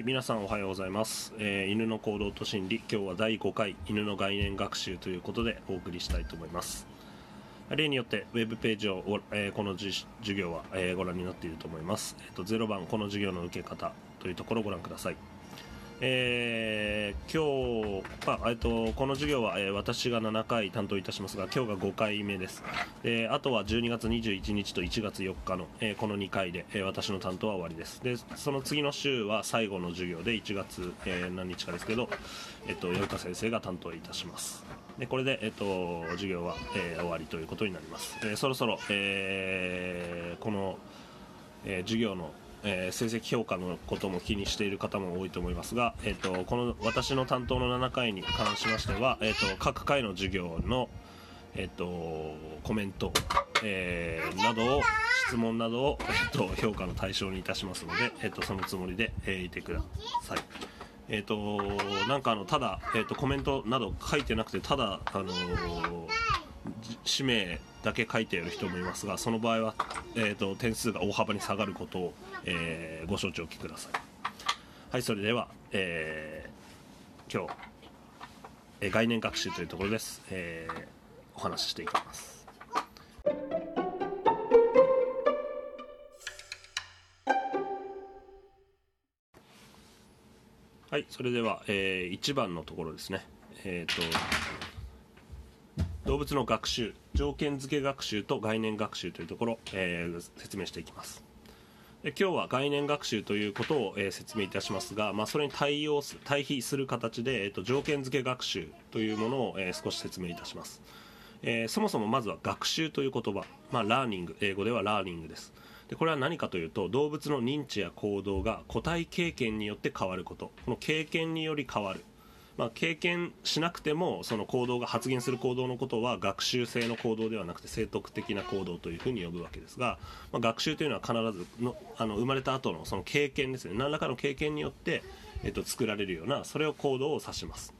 はい皆さんおはようございます、えー犬の行動と心理。今日は第5回犬の概念学習ということでお送りしたいと思います。例によってウェブページを、えーこのじ授業は、えーご覧になっていると思います、えー、と0番この授業の受け方というところをご覧ください。えー今日、あえっと、この授業は、えー私が7回担当いたしますが今日が5回目です、であとは12月21日と1月4日の、えーこの2回で、えー私の担当は終わりです。でその次の週は最後の授業で1月、えー何日かですけど、えっと、よいか先生が担当いたします。でこれで、えっと、授業は、えー終わりということになります、えーそろそろ、えーこの、えー授業の、えー成績評価のことも気にしている方も多いと思いますが、えー、とこの私の担当の7回に関しましては、えー、と各回の授業の、えー、とコメント、えーなどを質問などを、えー、と評価の対象にいたしますので、えー、とそのつもりで、えーいてください。えー、となんかあのただ、えー、とコメントなど書いてなくてただ、あのー氏名だけ書いている人もいますがその場合は、えー、と点数が大幅に下がることを、えーご承知おきください。はいそれでは、えー今日、えー概念学習というところです、えーお話ししていきます。はいそれでは、え1番のところですね。えっ、と動物の学習条件付け学習と概念学習というところ、えー説明していきます。で今日は概念学習ということを、えー説明いたしますが、まあ、それに対応す対比する形で、えーと条件付け学習というものを、えー少し説明いたします、えそもそもまずは学習という言葉、まあ、ラーニング。英語ではラーニングです。でこれは何かというと動物の認知や行動が個体経験によって変わること。この経験により変わる。まあ、経験しなくてもその行動が発現する行動のことは学習性の行動ではなくて生徳的な行動というふうに呼ぶわけですが、まあ、学習というのは必ずのあの生まれた後のその経験ですね。何らかの経験によって、えっと、作られるようなそれを行動を指します。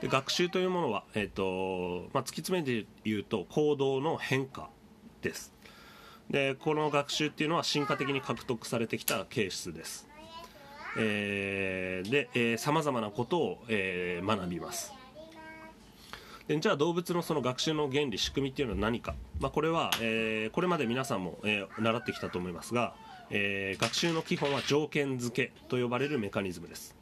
で学習というものは、えっとまあ、突き詰めて言うと行動の変化です。でこの学習っていうのは進化的に獲得されてきた形質です。えーでさまざまなことを、えー学びます。でじゃあ動物のその学習の原理仕組みっていうのは何か、まあ、これは、えーこれまで皆さんも、えー習ってきたと思いますが、えー学習の基本は条件付けと呼ばれるメカニズムです。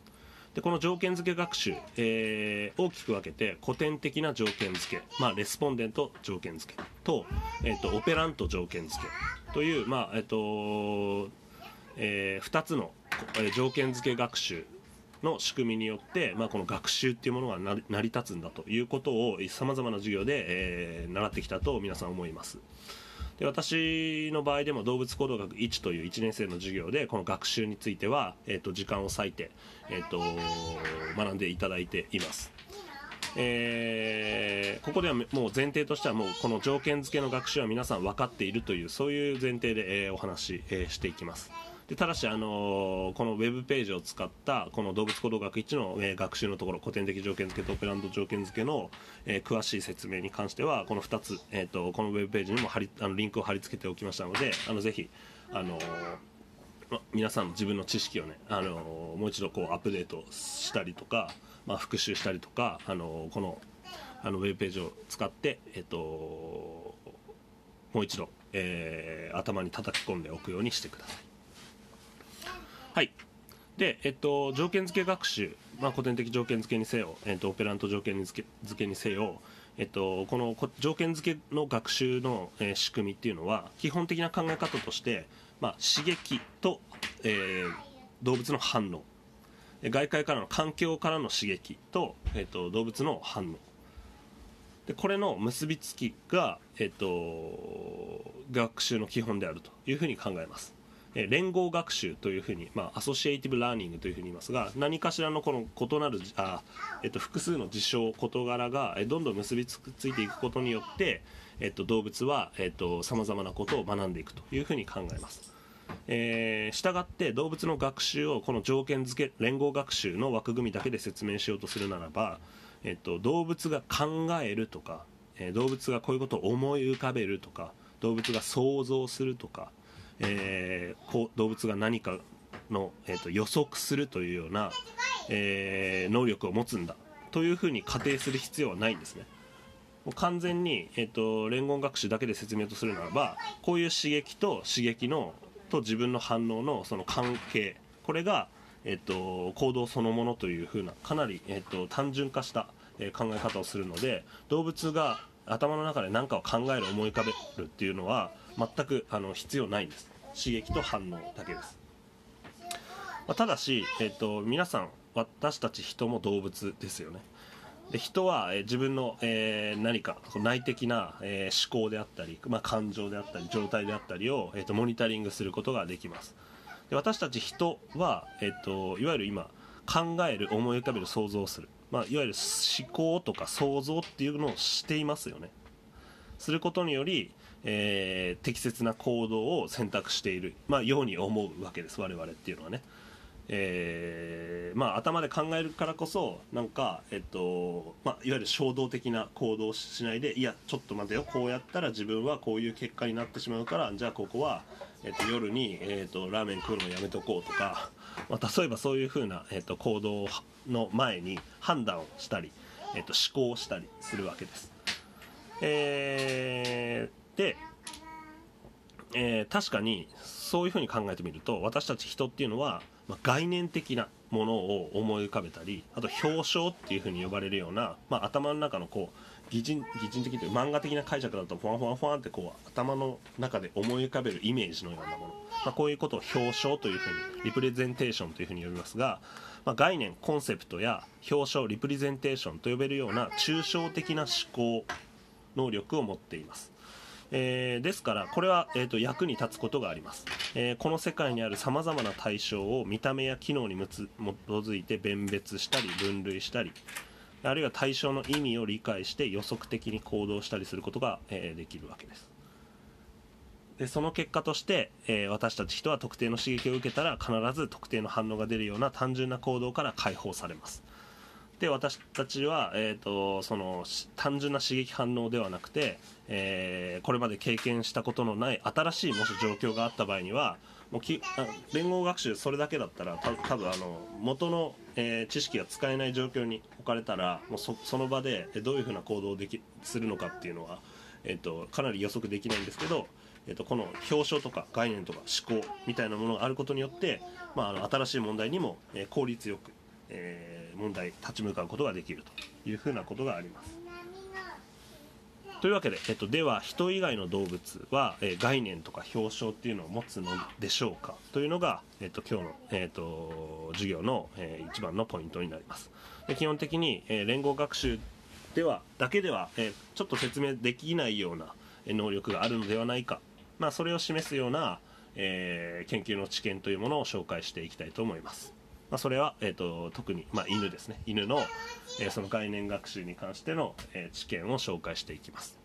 でこの条件付け学習、えー大きく分けて古典的な条件付け、まあ、レスポンデント条件付けと,、えー、とオペラント条件付けという、まあえっとえ2つの、えー条件付け学習の仕組みによって、まあ、この学習っていうものが成り立つんだということをさまざまな授業で、えー習ってきたと皆さん思います。で私の場合でも動物行動学1という1年生の授業でこの学習については、えー、と時間を割いて、えー、と学んでいただいています。えーここではもう前提としてはもうこの条件付けの学習は皆さん分かっているというそういう前提で、えーお話し、えーしていきます。でただし、あのーこのウェブページを使ったこの動物行動学1の、えー学習のところ古典的条件付けとオペラント条件付けの、えー詳しい説明に関してはこの2つ、えー、とこのウェブページにも貼りあのリンクを貼り付けておきましたのであのぜひ、あのま皆さんの自分の知識をね、あのもう一度こうアップデートしたりとか、まあ、復習したりとか、あのこのあのウェブページを使って、えっともう一度、えー頭に叩き込んでおくようにしてください。はい。で、えっと、条件付け学習、まあ、古典的条件付けにせよ、えっと、オペラント条件付け付けにせよ、えっと、この条件付けの学習の、えー仕組みっていうのは基本的な考え方として、まあ、刺激と、えー動物の反応。外界からの環境からの刺激と,、えっと動物の反応。でこれの結びつきが、えっと、学習の基本であるというふうに考えます。連合学習というふうに、まあ、 associative learning というふうに言いますが何かしらのこの異なるあ、えっと、複数の事象事柄がどんどん結びつくついていくことによって、えっと、動物はさまざまなことを学んでいくというふうに考えます。えー、従って動物の学習をこの条件付け連合学習の枠組みだけで説明しようとするならば、えっと、動物が考えるとか、えー動物がこういうことを思い浮かべるとか動物が想像するとか、えーこう動物が何かの、えーと、予測するというような、えー、能力を持つんだというふうに仮定する必要はないんですね。もう完全に、えーと、連言学習だけで説明とするならばこういう刺激と刺激のと自分の反応のその関係これが、えーと、行動そのものというふうなかなり、えー、と単純化した、え考え方をするので動物が頭の中で何かを考える思い浮かべるっていうのは全くあの必要ないんです。刺激と反応だけです、まあ、ただし、えーと、皆さん私たち人も動物ですよね。で人は、えー、自分の、えー、何か内的な、えー、思考であったり、まあ、感情であったり状態であったりを、えーと、モニタリングすることができます。で私たち人は、えーと、いわゆる今考える思い浮かべる想像する、まあ、いわゆる思考とか想像っていうのをしていますよね。することにより、えー、適切な行動を選択している、まあ、ように思うわけです我々っていうのはね、えー、まあ、頭で考えるからこそなんか、えっとまあ、いわゆる衝動的な行動をしないでいやちょっと待てよこうやったら自分はこういう結果になってしまうからじゃあここは、えっと、夜に、えっと、ラーメン食うのやめとこうとか、まあ、例えばそういうふうな、えっと、行動の前に判断をしたり、えっと、思考をしたりするわけです。えーで、えー、確かにそういうふうに考えてみると私たち人っていうのは、まあ、概念的なものを思い浮かべたりあと表彰っていうふうに呼ばれるような、まあ、頭の中のこう擬人擬人的という漫画的な解釈だとフワンフワンフワンってこう頭の中で思い浮かべるイメージのようなもの、まあ、こういうことを表彰というふうにリプレゼンテーションというふうに呼びますが、まあ、概念コンセプトや表彰リプレゼンテーションと呼べるような抽象的な思考能力を持っています。えー、ですからこれは、えーと、役に立つことがあります、えー、この世界にあるさまざまな対象を見た目や機能に基づいて弁別したり分類したりあるいは対象の意味を理解して予測的に行動したりすることが、えー、できるわけです。でその結果として、えー、私たち人は特定の刺激を受けたら必ず特定の反応が出るような単純な行動から解放されます。で私たちは、えーと、その単純な刺激反応ではなくて、えー、これまで経験したことのない新しいもし状況があった場合にはもうき連合学習それだけだったらた多分あの元の、えー、知識が使えない状況に置かれたらもうそその場でどういうふうな行動をできするのかっていうのは、えーと、かなり予測できないんですけど、えーと、とこの表彰とか概念とか思考みたいなものがあることによって、まあ、あの新しい問題にも、えー、効率よく、えー問題立ち向かうことができるというふうなことがあります。というわけで、えっと、では人以外の動物は、えー、概念とか表彰っていうのを持つのでしょうか？というのが、えっと、今日の、えっと、授業の、えー、一番のポイントになりますで基本的に、えー、連合学習ではだけでは、えちょっと説明できないような能力があるのではないか、まあ、それを示すような、え研究の知見というものを紹介していきたいと思います。まあ、それは、えーと、特に、まあ、犬ですね。犬の、えー、その概念学習に関しての、えー、知見を紹介していきます。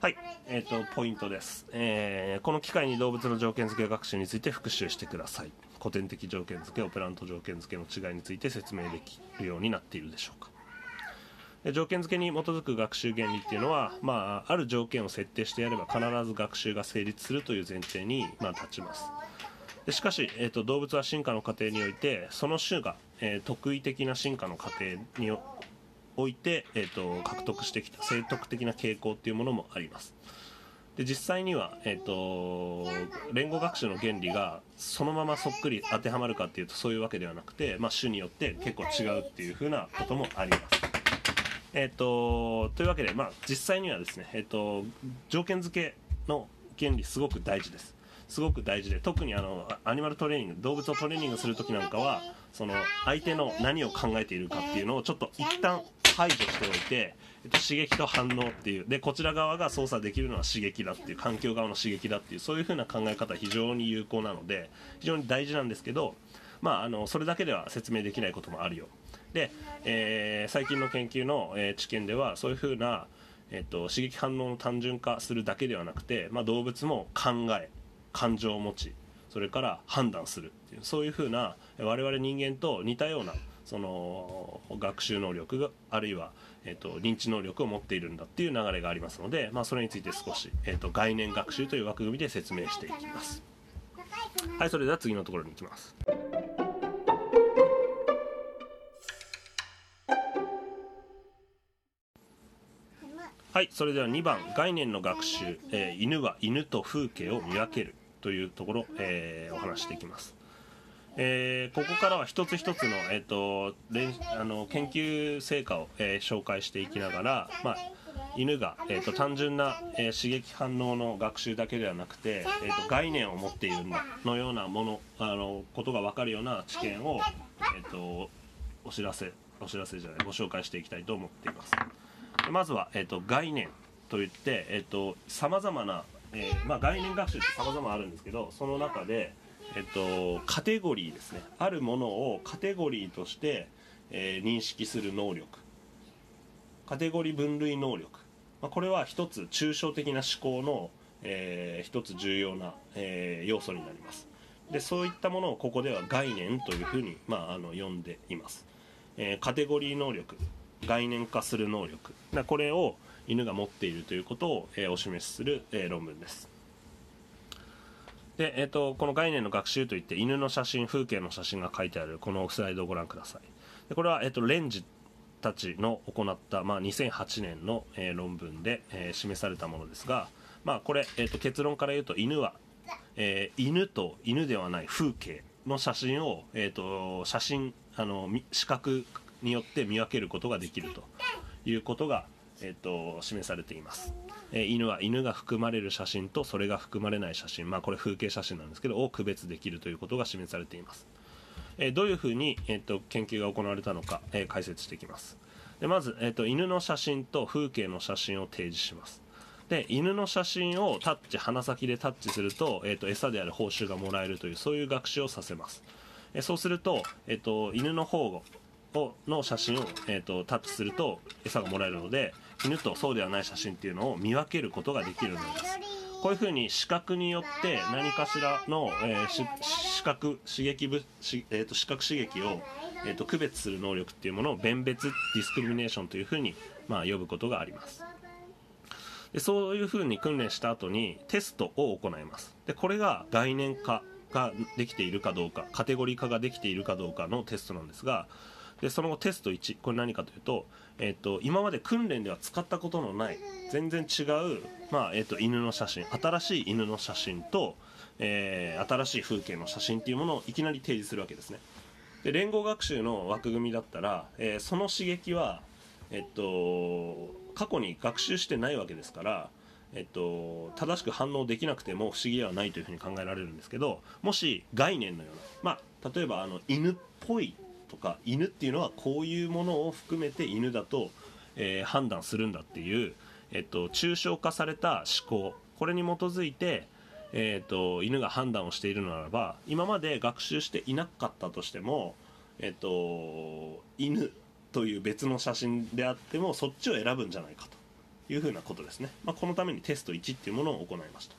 はい、えーと、ポイントです、えー、この機会に動物の条件付け学習について復習してください。古典的条件付けオペラント条件付けの違いについて説明できるようになっているでしょうか。条件付けに基づく学習原理っていうのは、まあ、ある条件を設定してやれば必ず学習が成立するという前提に、まあ、立ちます。でしかし、えーと、動物は進化の過程においてその種が、えー、特異的な進化の過程において、えーと、獲得してきた生徳的な傾向っていうものもあります。で実際には、えーと、連合学習の原理がそのままそっくり当てはまるかっていうとそういうわけではなくて、まあ、種によって結構違うっていうふうなこともあります。えーと、というわけで、まあ、実際にはですね、えーと条件付けの原理すごく大事です。すごく大事で特にあのアニマルトレーニング動物をトレーニングする時なんかはその相手の何を考えているかっていうのをちょっと一旦排除しておいて、えっと、刺激と反応っていうでこちら側が操作できるのは刺激だっていう環境側の刺激だっていうそういう風な考え方非常に有効なので非常に大事なんですけど、まあ、あのそれだけでは説明できないこともあるよ。で、えー、最近の研究の、えー、知見ではそういう風なえっと、刺激反応の単純化するだけではなくて、まあ、動物も考え感情を持ちそれから判断するっていうそういうふうな我々人間と似たようなその学習能力があるいは、えーと、認知能力を持っているんだっていう流れがありますので、まあ、それについて少し、えーと概念学習という枠組みで説明していきます。はいそれでは次のところに行きますはいそれでは2番概念の学習、えー犬は犬と風景を見分けるというところ、えーお話していきます。えーここからは一つ一つの,、えー、とあの研究成果を、え紹介していきながら、まあ、犬が、えー、と単純な、え刺激反応の学習だけではなくて、えー、と概念を持っているんだのようなものあのことが分かるような知見を、えー、とお知らせお知らせじゃないご紹介していきたいと思っています。まずは、えー、と概念といって、えー、と様々な、えーまあ、概念学習って様々あるんですけどその中でえっと、カテゴリーですね。あるものをカテゴリーとして、えー認識する能力。カテゴリー分類能力、まあ、これは一つ抽象的な思考の、えー一つ重要な、えー要素になります。でそういったものをここでは概念というふうに、まあ、あの呼んでいます、えーカテゴリー能力。概念化する能力。なこれを犬が持っているということを、えーお示しする、えー論文です。で、えー、とこの概念の学習といって犬の写真風景の写真が書いてあるこのスライドをご覧ください。でこれは、えー、とレンジたちの行った、まあ、2008年の、えー論文で、え示されたものですが、まあ、これ、えー、と結論から言うと犬は、えー犬と犬ではない風景の写真を、えー、と写真あの視覚によって見分けることができるということが、えー、と示されています、え犬は犬が含まれる写真とそれが含まれない写真、まあ、これ風景写真なんですけどを区別できるということが示されています、えどういうふうに、えー、と研究が行われたのか、え解説していきます。でまず、えー、と犬の写真と風景の写真を提示します。で犬の写真をタッチ鼻先でタッチすると,、えー、と餌である報酬がもらえるというそういう学習をさせます。えそうすると,、えー、と犬の方をの写真を、えー、とタッチすると餌がもらえるので犬とそうではない写真っていうのを見分けることができるようになります。こういうふうに視覚によって何かしらの、えーし視覚刺激物し、えー、と視覚刺激を、えー、と区別する能力っていうものを弁別ディスクリミネーションというふうに、まあ、呼ぶことがあります。でそういうふうに訓練した後にテストを行います。でこれが概念化ができているかどうかカテゴリー化ができているかどうかのテストなんですがでその後テスト1これ何かというと,、えっと今まで訓練では使ったことのない全然違う、まあえっと犬の写真新しい犬の写真と、えー新しい風景の写真っていうものをいきなり提示するわけですね。で連合学習の枠組みだったら、えーその刺激は、えっと、過去に学習してないわけですから、えっと、正しく反応できなくても不思議ではないというふうに考えられるんですけどもし概念のような、まあ、例えばあの犬っぽいとか犬っていうのはこういうものを含めて犬だと、えー判断するんだっていう、えっと、抽象化された思考。これに基づいて、えっと、犬が判断をしているのならば今まで学習していなかったとしても、えっと、犬という別の写真であってもそっちを選ぶんじゃないかというふうなことですね、まあ、このためにテスト1っていうものを行いました。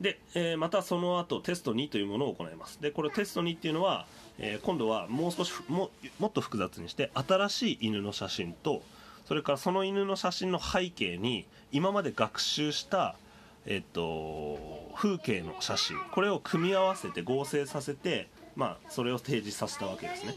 で、えーまたその後テスト2というものを行います。でこれテスト2っていうのは、えー今度はもう少しももっと複雑にして新しい犬の写真とそれからその犬の写真の背景に今まで学習したえっと、風景の写真これを組み合わせて合成させて、まあ、それを提示させたわけですね。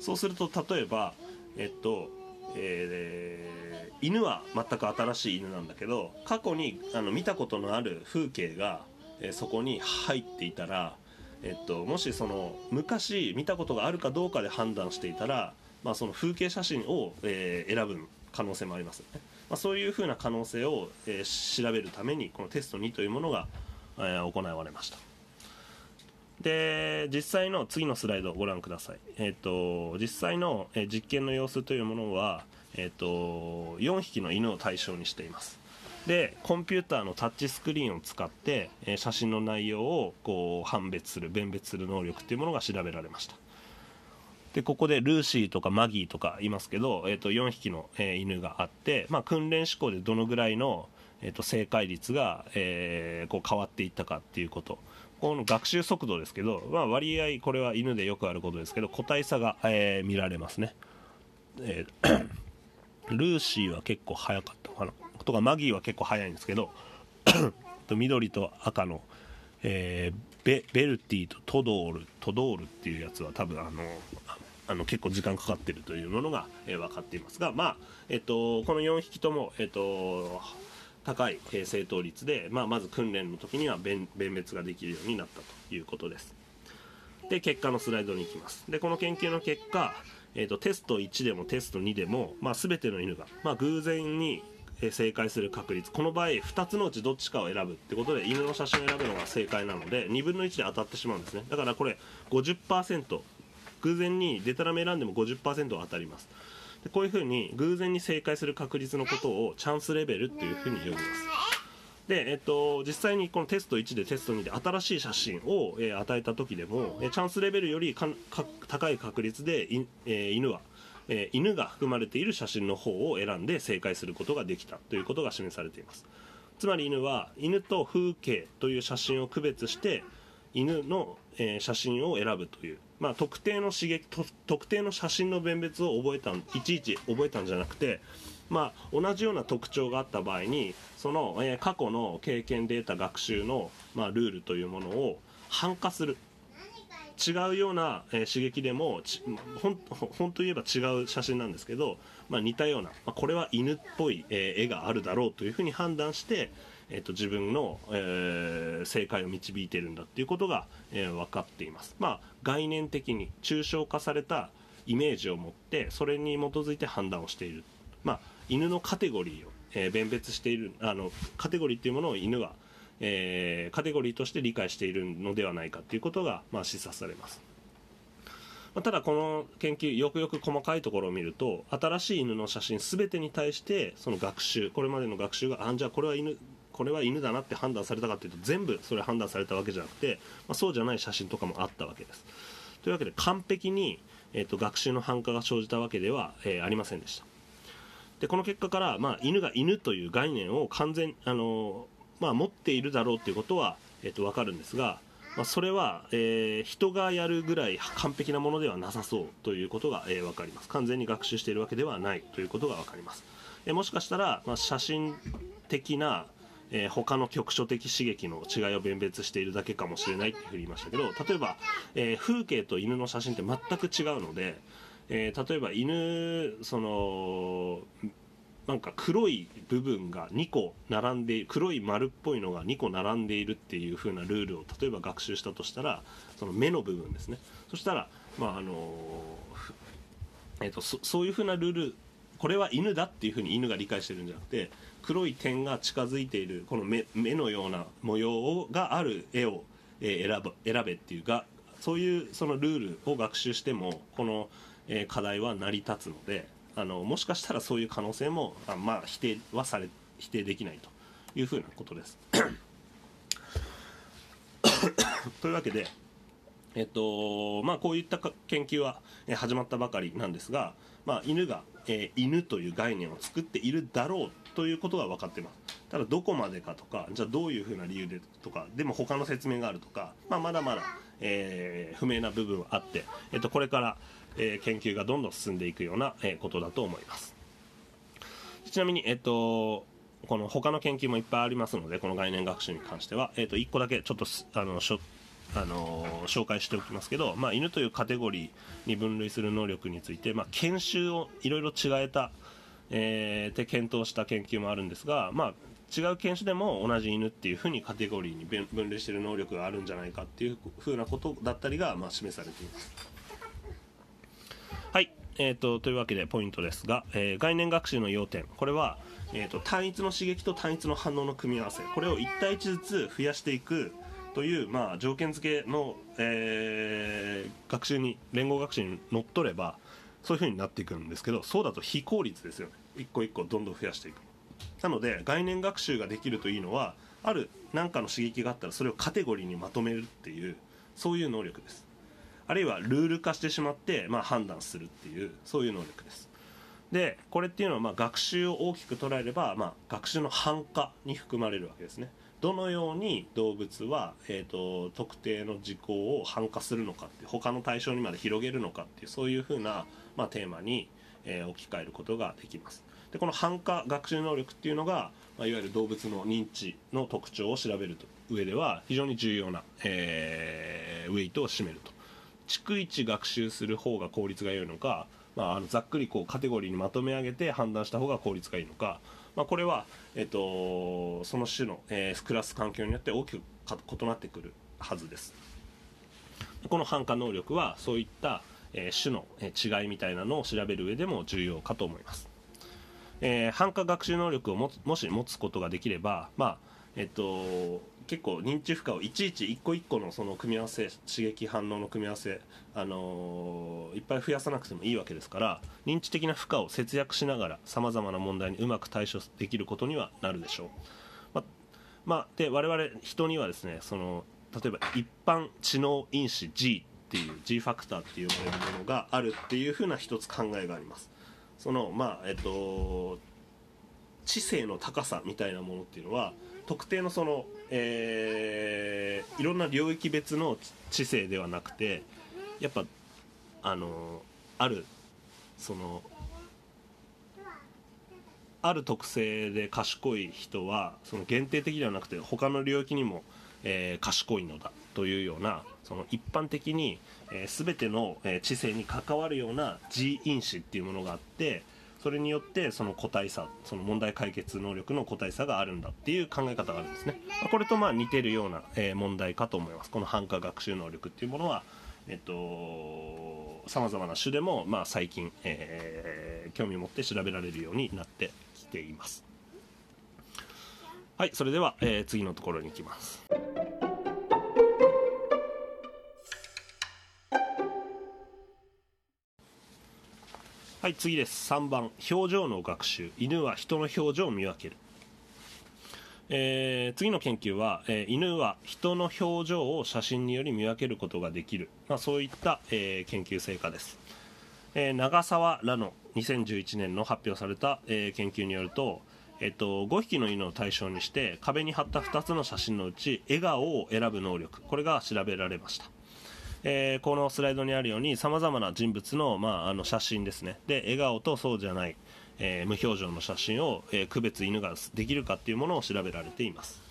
そうすると例えば、えっとえー犬は全く新しい犬なんだけど過去にあの見たことのある風景が、えーそこに入っていたら、えっと、もしその昔見たことがあるかどうかで判断していたら、まあ、その風景写真を、えー選ぶ可能性もありますよね、まあ、そういうふうな可能性を、えー調べるためにこのテスト2というものが、えー行われました。で実際の次のスライドをご覧ください、えっと実際の、実験の様子というものは、えっと4匹の犬を対象にしています。でコンピューターのタッチスクリーンを使って、えー写真の内容をこう判別する辨別する能力っていうものが調べられました。でここでルーシーとかマギーとかいますけど、えー、と4匹の、えー犬があって、まあ、訓練思考でどのぐらいの、えー、と正解率が、えーこう変わっていったかっていうこと。この学習速度ですけど、まあ、割合これは犬でよくあることですけど個体差が、えー見られますね、えー ルーシーは結構早かったかな。とかマギーは結構早いんですけど と緑と赤の、えー、ベベルティとトドールトドールっていうやつは多分あのあの結構時間かかってるというものが、えー、分かっていますが、まあえっと、この4匹とも、えっと、高い、えー、正答率で、まあ、まず訓練の時には弁別ができるようになったということです。で結果のスライドに行きます。でこの研究の結果、えーと、テスト1でもテスト2でも、まあ、全ての犬が、まあ、偶然に正解する確率。この場合2つのうちどっちかを選ぶってことで犬の写真を選ぶのが正解なので2分の1で当たってしまうんですね。だからこれ50%偶然にデタラメ選んでも50%は当たります。でこういうふうに偶然に正解する確率のことをチャンスレベルっていうふうに呼びます。で、えっと、実際にこのテスト1でテスト2で新しい写真を、え、与えた時でも、えチャンスレベルより高い確率でい、え、犬は、えー、犬が含まれている写真の方を選んで正解することができたということが示されています。つまり犬は犬と風景という写真を区別して犬の、えー、写真を選ぶという、まあ、特定の刺激特定の写真の弁別を覚えたいちいち覚えたんじゃなくて、まあ、同じような特徴があった場合にその、えー、過去の経験データ学習の、まあ、ルールというものを反化する。違うような、えー、刺激でも本当言えば違う写真なんですけど、まあ、似たような、まあ、これは犬っぽい、えー、絵があるだろうというふうに判断してえーと、自分の、えー、正解を導いてるんだっていうことが、えー、分かっています、まあ、概念的に抽象化されたイメージを持ってそれに基づいて判断をしている、まあ、犬のカテゴリーを、えー、弁別しているあのカテゴリーっていうものを犬は、えー、カテゴリーとして理解しているのではないかということが、まあ、示唆されます。まあただこの研究よくよく細かいところを見ると新しい犬の写真全てに対してその学習これまでの学習があじゃあこれは犬これは犬だなって判断されたかというと全部それ判断されたわけじゃなくて、まあ、そうじゃない写真とかもあったわけです。というわけで完璧に、えーと、学習の繁華が生じたわけでは、えー、ありませんでした。でこの結果から、まあ、犬が犬という概念を完全あのまあ、持っているだろうということは、えーと、分かるんですが、まあ、それは、えー、人がやるぐらい完璧なものではなさそうということが、えー、分かります。完全に学習しているわけではないということが分かります、えー、もしかしたら、まあ、写真的なえー、他の局所的刺激の違いを弁別しているだけかもしれないって言いましたけど例えば、えー、風景と犬の写真って全く違うので、えー、例えば犬そのなんか黒い部分が2個並んで黒い丸っぽいのが2個並んでいるっていう風なルールを例えば学習したとしたらその目の部分ですね。そしたらまああのえーと、そそういう風なルールこれは犬だっていう風に犬が理解してるんじゃなくて黒い点が近づいているこの目目のような模様がある絵を、え選ぶ選べっていうがそういうそのルールを学習してもこの、え課題は成り立つのであのもしかしたらそういう可能性もあ、まあ、否定はされ否定できないというふうなことです。というわけで、えっとまあ、こういった研究は始まったばかりなんですが、まあ、犬が、えー、犬という概念を作っているだろうということは分かってますただどこまでかとかじゃあどういうふうな理由でとかでも他の説明があるとか、まあ、まだまだ、えー、不明な部分はあって、えっと、これから、えー、研究がどんどん進んでいくような、えー、ことだと思いますちなみに、えっとこの他の研究もいっぱいありますのでこの概念学習に関しては、えー、と1個だけちょっとあのしょあの紹介しておきますけど、まあ、犬というカテゴリーに分類する能力について、まあ、研修をいろいろ違えたえー、で検討した研究もあるんですが、まあ、違う犬種でも同じ犬っていうふうにカテゴリーに分類している能力があるんじゃないかっていうふうなことだったりが、まあ、示されています。はい、えーと、というわけでポイントですが、えー、概念学習の要点。これは、えーと、単一の刺激と単一の反応の組み合わせ。これを1対1ずつ増やしていくという、まあ、条件付けの、えー、学習に連合学習にのっとればそういう風になっていくんですけどそうだと非効率ですよね。一個一個どんどん増やしていく。なので概念学習ができるといいのはある何かの刺激があったらそれをカテゴリーにまとめるっていうそういう能力です。あるいはルール化してしまって、まあ、判断するっていうそういう能力です。でこれっていうのはまあ学習を大きく捉えれば、まあ、学習の反化に含まれるわけですね。どのように動物は、えーと、特定の事項を反化するのかって他の対象にまで広げるのかっていうそういうふうな、まあ、テーマに、えー、置き換えることができます。でこの反化学習能力っていうのが、まあ、いわゆる動物の認知の特徴を調べる上では非常に重要な、えー、ウェイトを占めると。逐一学習する方が効率が良いのか、まあ、あのざっくりこうカテゴリーにまとめ上げて判断した方が効率がいいのか、まあ、これは、えっと、その種の、えー、クラス環境によって大きく異なってくるはずです。この反化能力はそういった、えー、種の違いみたいなのを調べる上でも重要かと思います、えー、反化学習能力をももし持つことができれば、まあえっと、結構認知負荷をいちいち一個一個のその組み合わせ刺激反応の組み合わせ、あのー、いっぱい増やさなくてもいいわけですから認知的な負荷を節約しながらさまざまな問題にうまく対処できることにはなるでしょう。ままあ、で我々人にはですねその例えば一般知能因子 G っていう G ファクターっていうものがあるっていうふうな一つ考えがあります。そのまあえっと知性の高さみたいなものっていうのは特定のその、えー、いろんな領域別の知性ではなくてやっぱあのあるそのある特性で賢い人はその限定的ではなくて他の領域にも、えー、賢いのだというようなその一般的に、えー、全ての、え、知性に関わるような G 因子っていうものがあってそれによってその個体差その問題解決能力の個体差があるんだっていう考え方があるんですね。これとまあ似てるような、え問題かと思います。この反化学習能力っていうものはえっとさまざまな種でも、まあ、最近、えー、興味を持って調べられるようになってきています。はいそれでは、えー、次のところに行きます。はい次です。3番。表情の学習。犬は人の表情を見分ける。えー、次の研究は、えー、犬は人の表情を写真により見分けることができる、まあ、そういった、えー、研究成果です、え長沢らの2011年の発表された、え研究によると、えっと、5匹の犬を対象にして壁に貼った2つの写真のうち笑顔を選ぶ能力。これが調べられました。えー、このスライドにあるようにさまざまな人物の,、まあ、あの写真ですね。で笑顔とそうじゃない、えー、無表情の写真を、えー、区別犬ができるかっていうものを調べられています。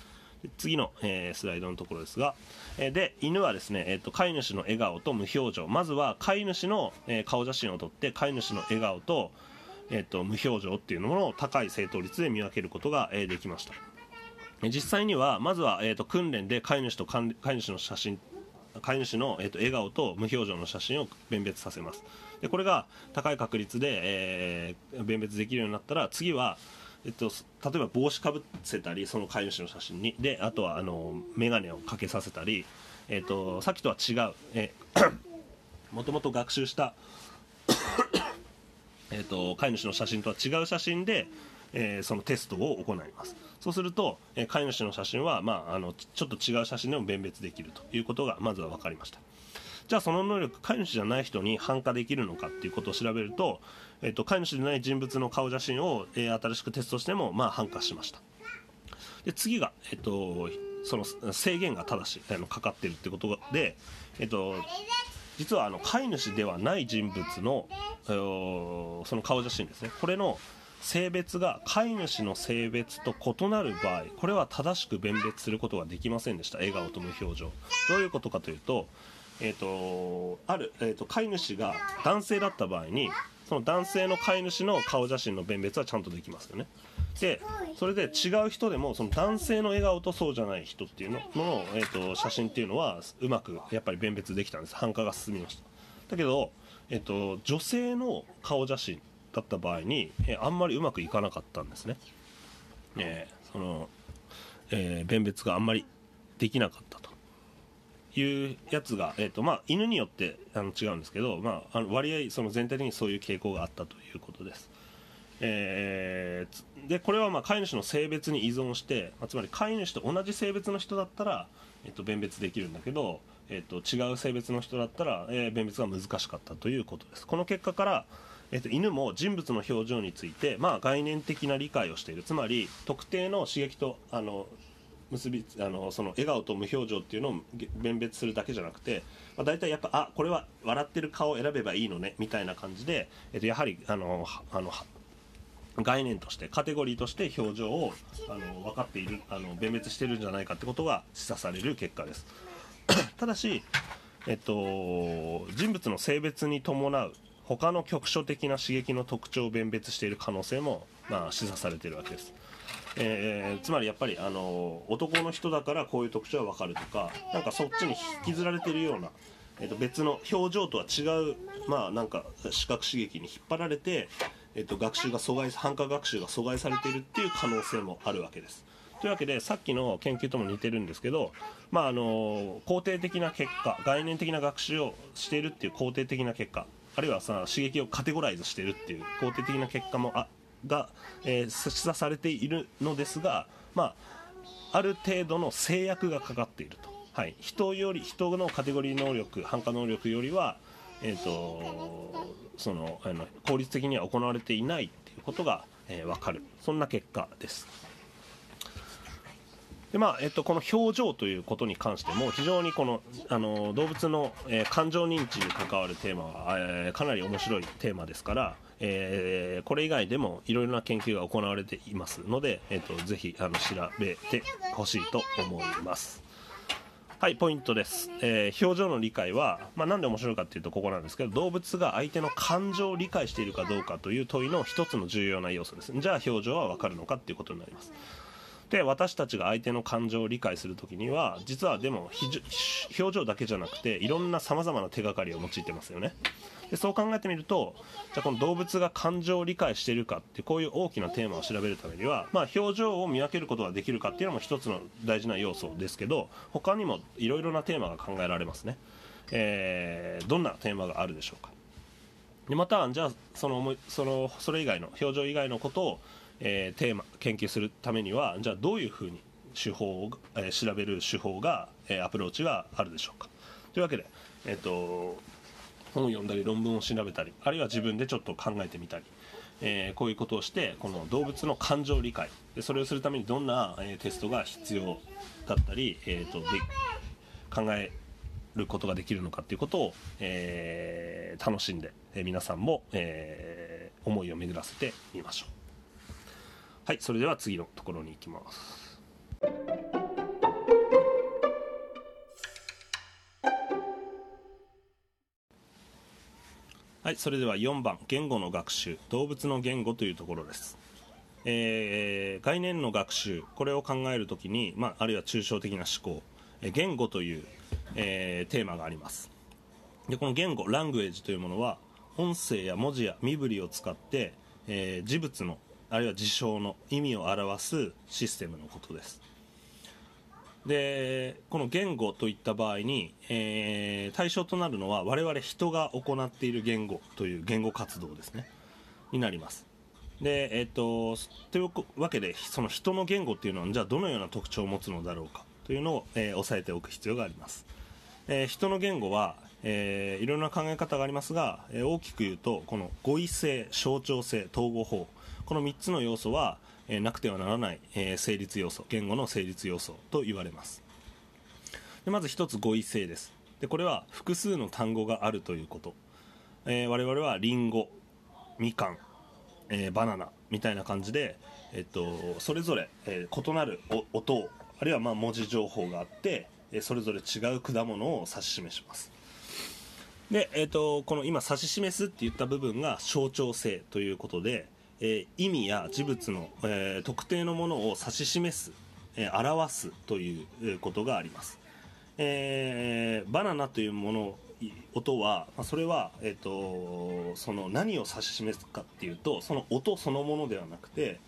次の、え、スライドのところですが、え、で犬はですね、えーと、飼い主の笑顔と無表情。まずは飼い主の、え、顔写真を撮って飼い主の笑顔と,、えーと、無表情っていうものを高い正答率で見分けることが、え、できました。実際にはまずは、えーと訓練で飼い主と飼い主の写真飼い主の、えーと、笑顔と無表情の写真を弁別させます。でこれが高い確率で、えー、弁別できるようになったら次は、えっと、例えば帽子かぶせたりその飼い主の写真に。であとはあの眼鏡をかけさせたり、えっと、さっきとは違う、えー、もともと学習した えと飼い主の写真とは違う写真で、えー、そのテストを行います。そうすると、えー、飼い主の写真は、まあ、あのちょっと違う写真でも辨別できるということがまずは分かりました。じゃあその能力飼い主じゃない人に反化できるのかっていうことを調べると、えーと、飼い主でない人物の顔写真を、えー、新しくテストしても、まあ、反化しました。で次が、えーと、その制限がただしあのかかってるってことで、えーと実はあの飼い主ではない人物のその顔写真ですね。これの性別が飼い主の性別と異なる場合これは正しく弁別することができませんでした。笑顔と無表情。どういうことかというと,、えーと、ある、えーと、飼い主が男性だった場合にその男性の飼い主の顔写真の弁別はちゃんとできますよね。でそれで違う人でもその男性の笑顔とそうじゃない人っていうのの、えーと、写真っていうのはうまくやっぱり弁別できたんです。繁華が進みました。だけど、えー、と女性の顔写真だった場合に、えあんまりうまくいかなかったんですね、えー、その、えー、弁別があんまりできなかったと。いうやつが、えーとまあ、犬によってあの違うんですけど、まあ、あの割合その全体的にそういう傾向があったということです、えー、でこれはまあ飼い主の性別に依存して、まあ、つまり飼い主と同じ性別の人だったら、えー、と弁別できるんだけど、えー、と違う性別の人だったら、えー、弁別が難しかったということです。この結果からえっと、犬も人物の表情について、まあ、概念的な理解をしている。つまり特定の刺激とあの結びあのその笑顔と無表情っていうのを弁別するだけじゃなくて、まあ、大体やっぱあこれは笑ってる顔を選べばいいのねみたいな感じで、えっと、やはりあのあの概念としてカテゴリーとして表情をあの分かっているあの弁別してるんじゃないかってことが示唆される結果です。ただし、えっと、人物の性別に伴う他の局所的な刺激の特徴を弁別している可能性も、まあ、示唆されているわけです、えー、つまりやっぱりあの男の人だからこういう特徴は分かるとかなんかそっちに引きずられてるような、えっと、別の表情とは違う、まあ、なんか視覚刺激に引っ張られてえっと、学習が阻害反科学習が阻害されているっていう可能性もあるわけです。というわけでさっきの研究とも似てるんですけど、まあ、あの肯定的な結果概念的な学習をしているっていう肯定的な結果あるいはさ刺激をカテゴライズしているっていう肯定的な結果もあが、えー、示唆されているのですが、まあ、ある程度の制約がかかっていると、はい、人より人のカテゴリー能力反価能力よりは、えーとそのあの効率的には行われていないっていうことが、えー、分かる。そんな結果です。でまあえっと、この表情ということに関しても非常にこのあの動物の、えー、感情認知に関わるテーマは、えー、かなり面白いテーマですから、えー、これ以外でもいろいろな研究が行われていますので、えっと、ぜひあの調べてほしいと思います。はいポイントです、えー、表情の理解は、まあ、なんで面白いかっていうとここなんですけど動物が相手の感情を理解しているかどうかという問いの一つの重要な要素です。じゃあ表情は分かるのかっていうことになります。で私たちが相手の感情を理解するときには実はでも表情だけじゃなくていろんなさまざまな手がかりを用いてますよね。でそう考えてみるとじゃこの動物が感情を理解しているかってこういう大きなテーマを調べるためには、まあ、表情を見分けることができるかっていうのも一つの大事な要素ですけど他にもいろいろなテーマが考えられますね、えー、どんなテーマがあるでしょうか。でまたじゃあそのそのそれ以外の表情以外のことを、えー、テーマ研究するためにはじゃあどういうふうに手法を、えー、調べる手法が、えー、アプローチがあるでしょうか。というわけで、えーと本を読んだり論文を調べたりあるいは自分でちょっと考えてみたり、えー、こういうことをしてこの動物の感情理解。でそれをするためにどんな、えー、テストが必要だったり、えーと、で考えることができるのかっていうことを、えー、楽しんで、え皆さんも、え思いを巡らせてみましょう。はいそれでは次のところに行きます。はいそれでは4番言語の学習。動物の言語というところです。えー、概念の学習これを考えるときに、まあ、あるいは抽象的な思考、え言語という、えー、テーマがあります。でこの言語ラングエージというものは音声や文字や身振りを使って、えー、事物のあるいは事象の意味を表すシステムのことです。でこの言語といった場合に、えー、対象となるのは我々人が行っている言語という言語活動ですね。になります。でえっ、ー、とというわけでその人の言語っていうのはじゃあどのような特徴を持つのだろうかというのを、えー、押さえておく必要があります、えー、人の言語は、えー、いろんな考え方がありますが、えー、大きく言うとこの語彙性象徴性統合法この3つの要素はえなくてはならない、え成立要素言語の成立要素と言われます。でまず一つ語彙性です。でこれは複数の単語があるということ、えー、我々はリンゴみかん、えー、バナナみたいな感じで、えっと、それぞれ、えー、異なる音あるいはまあ文字情報があって、えそれぞれ違う果物を指し示します。で、えーとこの今指し示すって言った部分が象徴性ということで、えー、意味や事物の、えー、特定のものを指し示す、えー、表すということがあります、えバナナというもの音は、まあ、それは、えーと、その何を指し示すかっていうとその音そのものではなくて、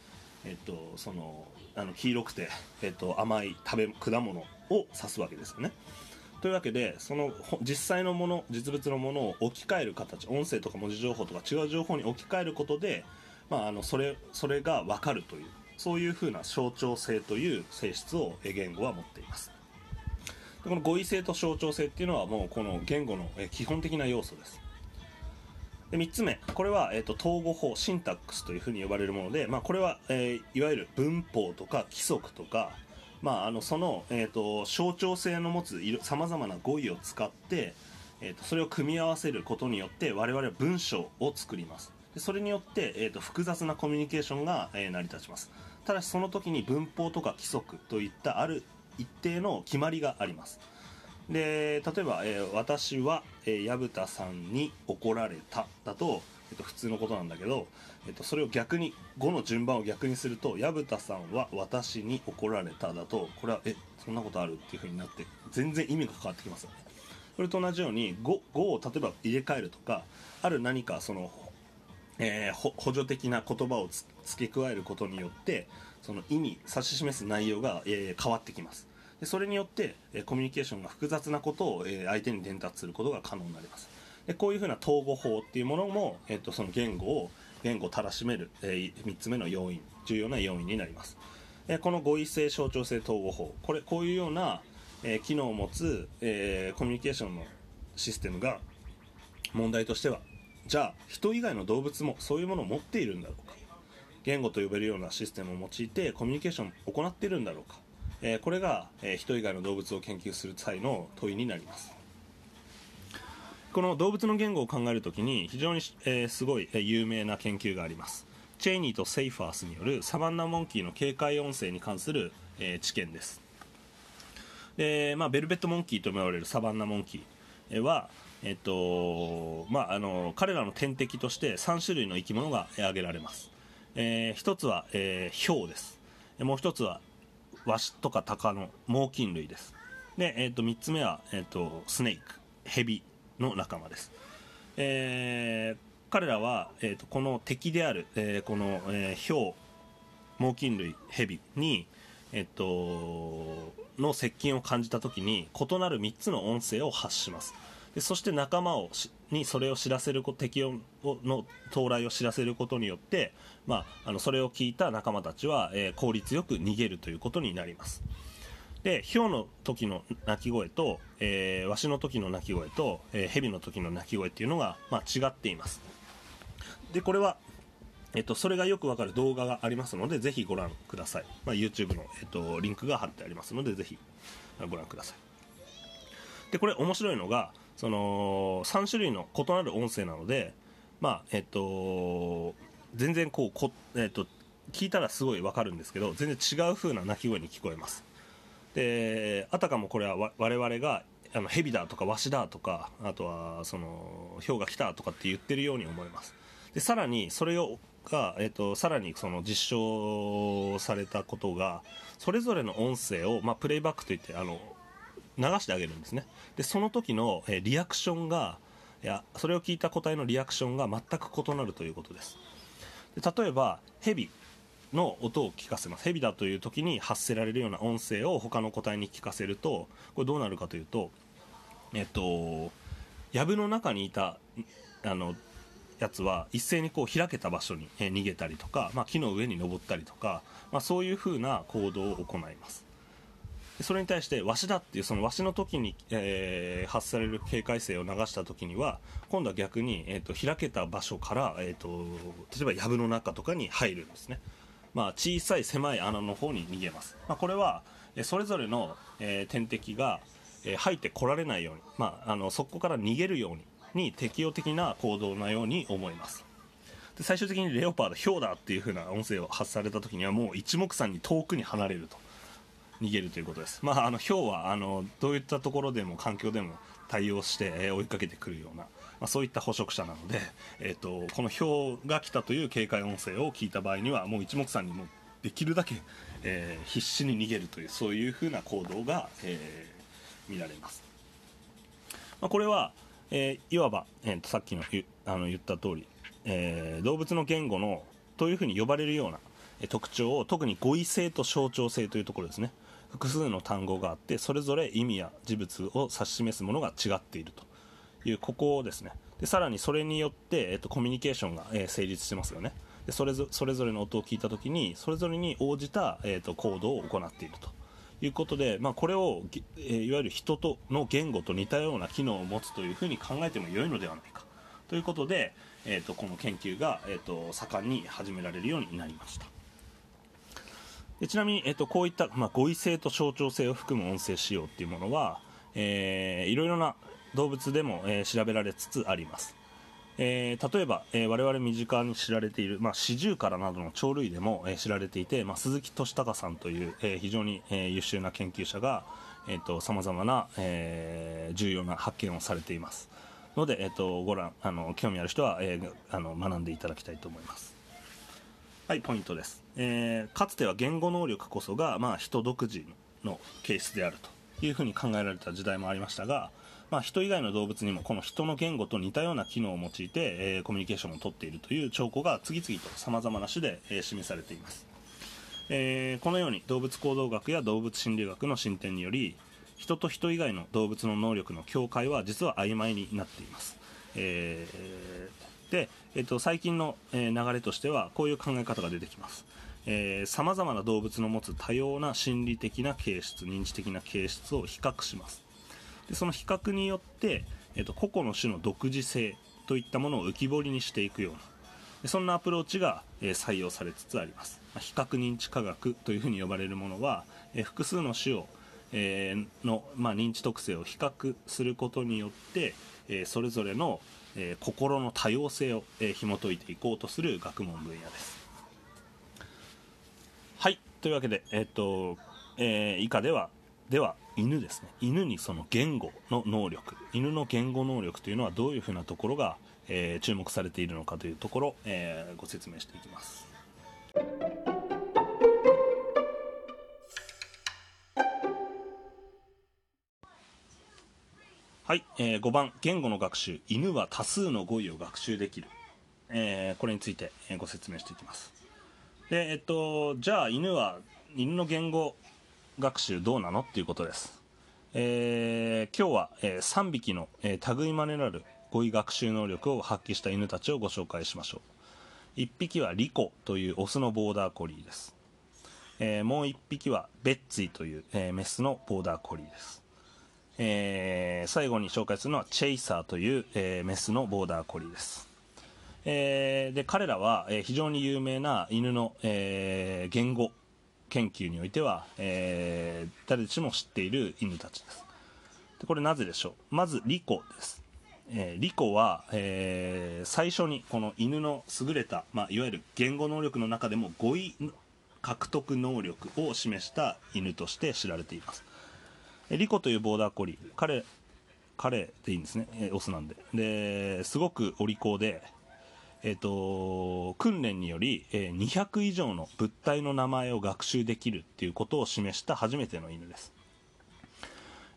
えーと、そのあの黄色くて、えーと甘い食べ果物を指すわけですよね。というわけでその実際のもの実物のものを置き換える形音声とか文字情報とか違う情報に置き換えることでまあ、あのそれそれが分かるというそういうふうな象徴性という性質を言語は持っています。でこの語彙性と象徴性っていうのはもうこの言語の基本的な要素です。で3つ目これは、えーと、統合法シンタックスというふうに呼ばれるもので、まあ、これは、えー、いわゆる文法とか規則とか、まあ、あのその、えーと、象徴性の持つさまざまな語彙を使って、えーとそれを組み合わせることによって我々は文章を作ります。それによって、えーと、複雑なコミュニケーションが、えー、成り立ちます。ただしその時に文法とか規則といったある一定の決まりがあります。で例えば、えー、私は、えー、薮田さんに怒られただと、えーと、普通のことなんだけど、えーと、それを逆に5の順番を逆にすると薮田さんは私に怒られただとこれはえそんなことあるっていう風になって全然意味が変わってきますよね。それと同じように 5, 5を例えば入れ替えるとかある何かその、えー、補助的な言葉を付け加えることによってその意味指し示す内容が、えー、変わってきます。でそれによって、えコミュニケーションが複雑なことを、え相手に伝達することが可能になります。でこういうふうな統合法っていうものも、えーと、その言語を言語をたらしめる、えー、3つ目の要因重要な要因になります、えこの合意性象徴性統合法。これこういうような、え機能を持つ、えコミュニケーションのシステムが問題としてはじゃあ人以外の動物もそういうものを持っているんだろうか。言語と呼べるようなシステムを用いてコミュニケーションを行っているんだろうか。えー、これが、えー、人以外の動物を研究する際の問いになります。この動物の言語を考えるときに非常に、えー、すごい、え、有名な研究があります。チェイニーとセイファースによるサバンナモンキーの警戒音声に関する、え、知見です。で、まあ、ベルベットモンキーと呼ばれるサバンナモンキーは、えっとまあ、あの彼らの天敵として3種類の生き物が挙げられます、えー、一つは、えー、ヒョウですもう一つはワシとかタカの猛禽類です。で、えー、と3つ目は、えーと、スネーク。ヘビの仲間です、えー、彼らは、えーと、この敵である、えー、この、えー、ヒョウ猛禽類ヘビに、えーと、の接近を感じた時に異なる3つの音声を発します。でそして仲間をにそれを知らせる敵をの到来を知らせることによって、まあ、あのそれを聞いた仲間たちは、えー、効率よく逃げるということになりますでヒョウの時の鳴き声と、えー、ワシの時の鳴き声と、えー、ヘビの時の鳴き声っていうのが、まあ、違っていますでこれはえっと、それがよくわかる動画がありますので、ぜひご覧ください。まあ、YouTube の、えっと、リンクが貼ってありますので、ぜひご覧ください。で、これ面白いのが、その3種類の異なる音声なので、まあえっと、全然こうこ、えっと、聞いたらすごい分かるんですけど全然違う風な鳴き声に聞こえます。であたかもこれは我々があの蛇だとかワシだとかあとはその氷が来たとかって言ってるように思います。でさらにそれをが、えっと、さらにその実証されたことがそれぞれの音声を、まあ、プレイバックといってあの流してあげるんですね。でその時の、えリアクションがいやそれを聞いた個体のリアクションが全く異なるということです。で例えばヘビの音を聞かせます。ヘビだという時に発せられるような音声を他の個体に聞かせるとこれどうなるかというとえっと藪の中にいたあのやつは一斉にこう開けた場所に逃げたりとか、まあ、木の上に登ったりとか、まあ、そういうふうな行動を行います。それに対してわしだっていうそのわしの時に、えー、発される警戒声を流した時には今度は逆に、えーと、開けた場所から、えーと、例えば藪の中とかに入るんですね、まあ、小さい狭い穴の方に逃げます、まあ、これは、それぞれの、えー、天敵が、えー、入ってこられないように、まあ、あのそこから逃げるようにに適応的な行動のように思います。で最終的にレオパードヒョウだっていう風な音声を発された時にはもう一目散に遠くに離れると。逃げるということです。まあ、あの、氷は、あの、どういったところでも環境でも対応して、え、追いかけてくるような、まあ、そういった捕食者なので、えっ、ー、と、この氷が来たという警戒音声を聞いた場合には、もう一目散にもできるだけ、えー、必死に逃げるという、そういうふうな行動が、えー、見られます。まあ、これは、えー、いわば、えー、さっきのあの言った通り、えー、動物の言語のというふうに呼ばれるような特徴を特に語彙性と象徴性というところですね複数の単語があってそれぞれ意味や事物を指し示すものが違っていると。いうここをですね。でさらにそれによって、えっと、コミュニケーションが、えー、成立してますよね。でそれぞそれぞれの音を聞いた時にそれぞれに応じた、えーと、行動を行っていると。いうことで、まあ、これを、えー、いわゆる人との言語と似たような機能を持つというふうに考えても良いのではないか。ということで、えーと、この研究が、えーと盛んに始められるようになりました。でちなみに、えっと、こういった、まあ、語彙性と象徴性を含む音声仕様っていうものは、えー、いろいろな動物でも、えー、調べられつつあります。えー、例えば、えー、我々身近に知られている、まあ、四十からなどの鳥類でも、えー、知られていて、まあ、鈴木俊孝さんという、えー、非常に、えー、優秀な研究者がさまざまな、えー、重要な発見をされています。ので、えーと、ご覧あの興味ある人は、えー、あの学んでいただきたいと思います。はいポイントです、えー、かつては言語能力こそが、まあ、人独自の形質であるというふうに考えられた時代もありましたがまあ、人以外の動物にもこの人の言語と似たような機能を用いて、えー、コミュニケーションをとっているという兆候が次々とさまざまな種で、えー、示されています、えー、このように動物行動学や動物心理学の進展により人と人以外の動物の能力の境界は実は曖昧になっています、えー、で、えーと、最近の、流れとしてはこういう考え方が出てきます。さまざまな動物の持つ多様な心理的な形質認知的な形質を比較します。でその比較によって、えーと、個々の種の独自性といったものを浮き彫りにしていくようなそんなアプローチが、えー、採用されつつあります、ま、比較認知科学というふうに呼ばれるものは、えー、複数の種を、えー、の、まあ、認知特性を比較することによって、えそれぞれの、え心の多様性を、え紐解いていこうとする学問分野です。というわけで、えっとえ以下ではでは犬ですね。犬にその言語の能力。犬の言語能力というのはどういうふうなところが、えー、注目されているのかというところ、えー、ご説明していきます。はい、えー、5番言語の学習。犬は多数の語彙を学習できる、えー、これについて、えー、ご説明していきます。でえっとじゃあ犬は犬の言語学習どうなのっていうことです。えー、今日は、えー、3匹の、えー、類まれなる語彙学習能力を発揮した犬たちをご紹介しましょう。1匹はリコというオスのボーダーコリーです。えー、もう1匹はベッツィという、えー、メスのボーダーコリーです。えー、最後に紹介するのはチェイサーという、えー、メスのボーダーコリーです。えー、で彼らは、えー、非常に有名な犬の、えー、言語研究においては、えー、誰しも知っている犬たちです。でこれなぜでしょう？まずリコです、えー、リコは、えー、最初にこの犬の優れた、まあ、いわゆる言語能力の中でも語彙獲得能力を示した犬として知られています。リコというボーダーコリー。彼彼でいいんですね。オスなんで。ですごくお利口でえーと、訓練により、えー、200以上の物体の名前を学習できるっていうことを示した初めての犬です、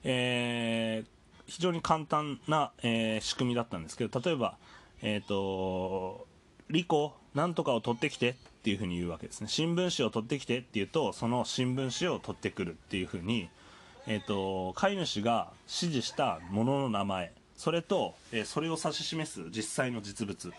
えー、非常に簡単な、えー、仕組みだったんですけど例えば、えーと「リコなんとかを取ってきて」っていうふうに言うわけですね。新聞紙を取ってきてって言うとその新聞紙を取ってくるっていうふうに、えーと、飼い主が指示したものの名前それと、えー、それを指し示す実際の実物。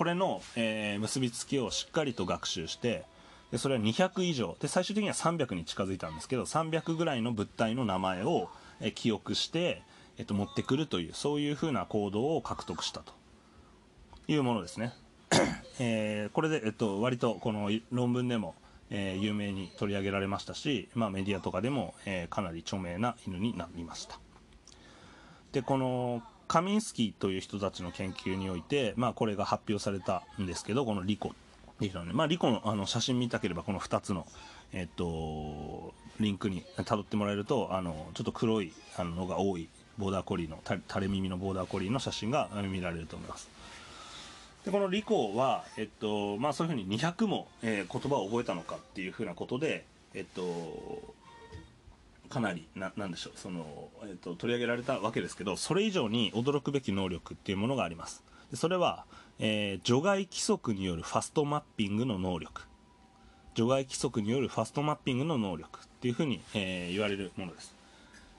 これの、えー、結びつきをしっかりと学習してでそれは200以上。で最終的には300に近づいたんですけど300ぐらいの物体の名前を、えー、記憶して、えー、と持ってくるというそういうふうな行動を獲得したと。いうものですね、えー、これで、えっと、割とこの論文でも、えー、有名に取り上げられましたし、まあ、メディアとかでも、えー、かなり著名な犬になりました。でこのカミンスキーという人たちの研究において、まあ、これが発表されたんですけどこのリコっていうのね、まあ、リコのあの写真見たければこの2つの、えっと、リンクにたどってもらえるとあのちょっと黒いあのが多いボーダーコリーの垂れ耳のボーダーコリーの写真が見られると思います。でこのリコは、えっとまあ、そういうふうに200も、えー、言葉を覚えたのかっていうふうなことで、えっと、かなりななんでしょうその、えーと、取り上げられたわけですけどそれ以上に驚くべき能力っていうものがあります。それは、えー、除外規則によるファストマッピングの能力。除外規則によるファストマッピングの能力っていうふうに、えー、言われるものです。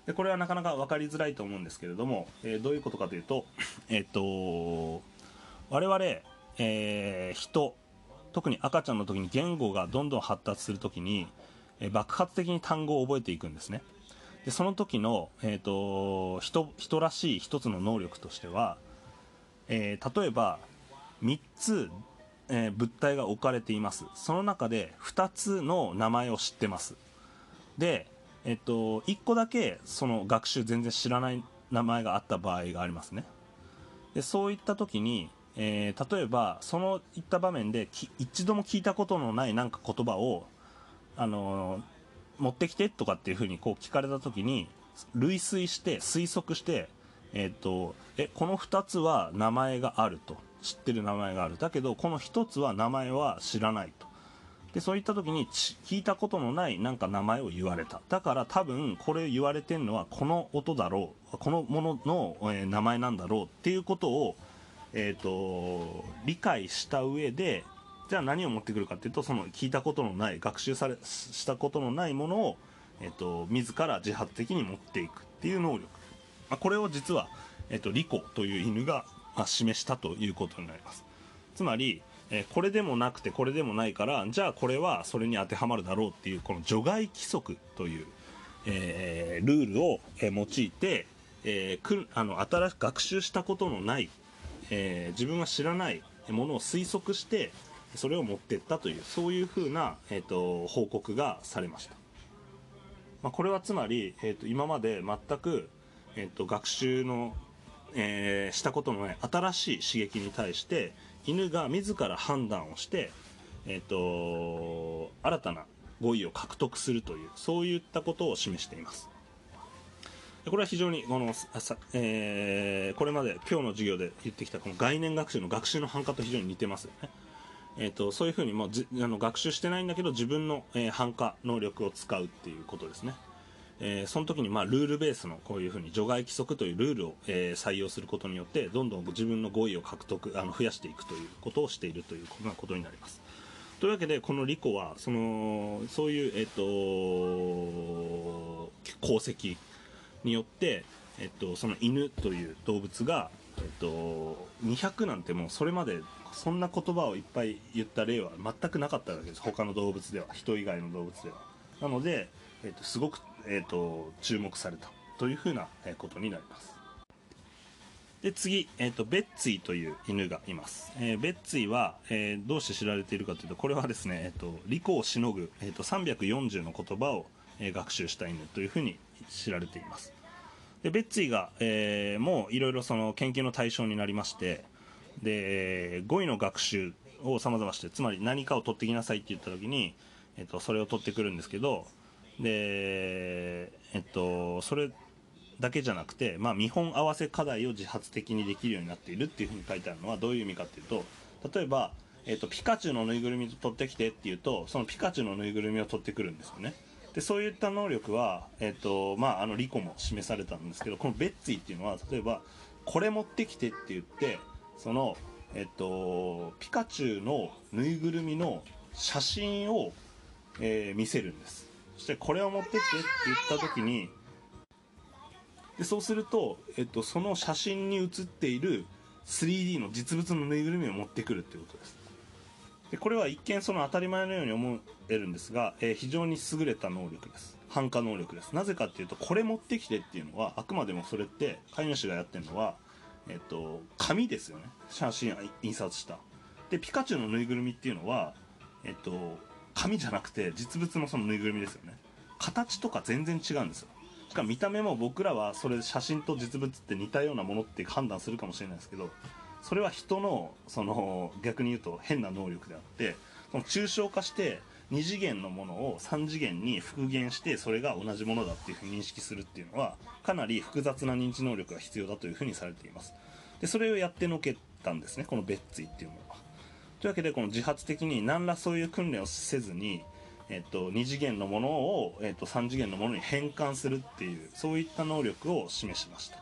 でこれはなかなか分かりづらいと思うんですけれども、えー、どういうことかというと,、えーと、我々、えー、人特に赤ちゃんの時に言語がどんどん発達する時にえ爆発的に単語を覚えていくんですね。でその時の、えーと、人人らしい一つの能力としては、えー、例えば3つ、えー、物体が置かれています。その中で2つの名前を知ってます。で、えーと、1個だけその学習全然知らない名前があった場合がありますね。でそういった時に、えー例えばそのいった場面で一度も聞いたことのないなんか言葉を、あの持ってきてとかっていうふうにこう聞かれた時に類推して推測して、えー、とえこの2つは名前があると。知ってる名前がある。だけどこの1つは名前は知らないと。でそういった時に聞いたことのないなんか名前を言われた。だから多分これ言われてるのはこの音だろう。このものの、えー名前なんだろう。っていうことを、えー、と理解した上でじゃあ何を持ってくるかっていうとその聞いたことのない学習されしたことのないものを、えー、と自ら自発的に持っていくっていう能力、まあ、これを実は、えー、とリコという犬が、まあ、示したということになります。つまり、えこれでもなくてこれでもないからじゃあこれはそれに当てはまるだろうっていうこの除外規則という、えールールを、え用いて、えーくあの新しく学習したことのない、えー自分は知らないものを推測してそれを持ってったというそういうふうな、えー、と報告がされました、まあ、これはつまり、えー、と今まで全く、えー、と学習の、えーしたことのない新しい刺激に対して犬が自ら判断をして、えー、と新たな語彙を獲得するというそういったことを示していますこれは非常にこの、えーこれまで今日の授業で言ってきたこの概念学習の学習の反化と非常に似てますよね。えー、とそういうふうにもあの学習してないんだけど自分の、えー反化能力を使うっていうことですね。えーその時にまあルールベースのこういうふうに除外規則というルールを、えー採用することによってどんどん自分の語彙を獲得あの増やしていくということをしているというこんなことになります。というわけでこのリコはそのそういう、えっと功績によって、えっと、その犬という動物が、えっと、200なんてもうそれまでそんな言葉をいっぱい言った例は全くなかったわけです。他の動物では。人以外の動物では。なので、えっと、すごく、えっと、注目されたというふうなことになります。で次、えー、とベッツィという犬がいます、えーベッツィは、えーどうして知られているかというとこれはですね、えー、と利己をしのぐ、えー、と340の言葉を、えー学習した犬というふうに知られています。でベッツィが、えーもういろいろその研究の対象になりましてで語彙の学習をさまざましてつまり何かを取ってきなさいって言った時に、えっとそれを取ってくるんですけどで、えっとそれだけじゃなくて、まあ、見本合わせ課題を自発的にできるようになっているっていうふうに書いてあるのはどういう意味かっていうと例えば、えっとピカチュウのぬいぐるみ取ってきてっていうとそのピカチュウのぬいぐるみを取ってくるんですよね。でそういった能力は、えっとまあ、あのリコも示されたんですけどこのベッツィっていうのは例えばこれ持ってきてって言ってその、えっと、ピカチュウのぬいぐるみの写真を、えー見せるんです。そしてこれを持ってきてって言った時にでそうすると、えっと、その写真に写っている 3D の実物のぬいぐるみを持ってくるっていうことです。でこれは一見その当たり前のように思えるんですが、えー非常に優れた能力です。反化能力です。なぜかっていうとこれ持ってきてっていうのはあくまでもそれって飼い主がやってるのは、えっと、紙ですよね。写真印刷した。でピカチュウのぬいぐるみっていうのは、えっと、紙じゃなくて実物のそのぬいぐるみですよね。形とか全然違うんですよ。しかも見た目も僕らはそれ写真と実物って似たようなものって判断するかもしれないですけどそれは人のその逆に言うと変な能力であってその抽象化して2次元のものを3次元に復元してそれが同じものだっていうふうに認識するっていうのはかなり複雑な認知能力が必要だというふうにされています。でそれをやってのけたんですね。このベッツィっていうものは。というわけでこの自発的に何らそういう訓練をせずに、えっと、2次元のものを、えっと、3次元のものに変換するっていうそういった能力を示しました。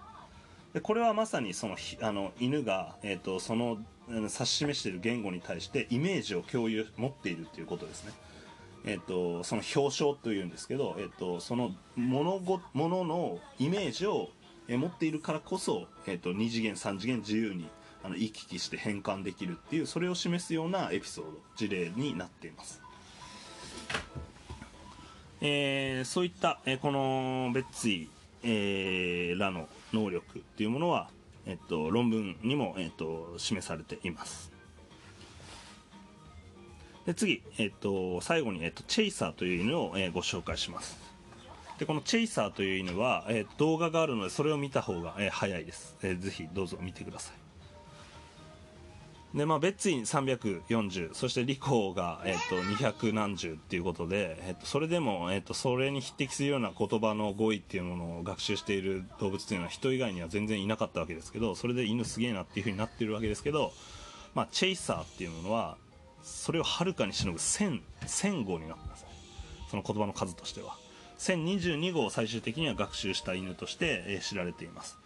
でこれはまさにそのあの犬が、えっとそのあの指し示している言語に対してイメージを共有持っているということですね。えっとその表彰というんですけど、えっとその物ごもののイメージを持っているからこそ、えっと2次元3次元自由にあの行き来して変換できるっていうそれを示すようなエピソード事例になっています、えーそういった、えーこのベッツィ、えーらの能力っていうものは、えっと論文にも、えっと示されています。で次、えっと最後に、えっとチェイサーという犬を、えーご紹介します。でこのチェイサーという犬は、えー動画があるのでそれを見た方が、えー早いです、えーぜひどうぞ見てください。でまあ、ベッツィ340そしてリコーが、えっと、200何十っていうことで、えっと、それでも、えっと、それに匹敵するような言葉の語彙っていうものを学習している動物っていうのは人以外には全然いなかったわけですけどそれで犬すげえなっていうふうになってるわけですけど、まあ、チェイサーっていうものはそれをはるかにしのぐ1000 1000語になってます。その言葉の数としては。1022号を最終的には学習した犬として、えー、知られています。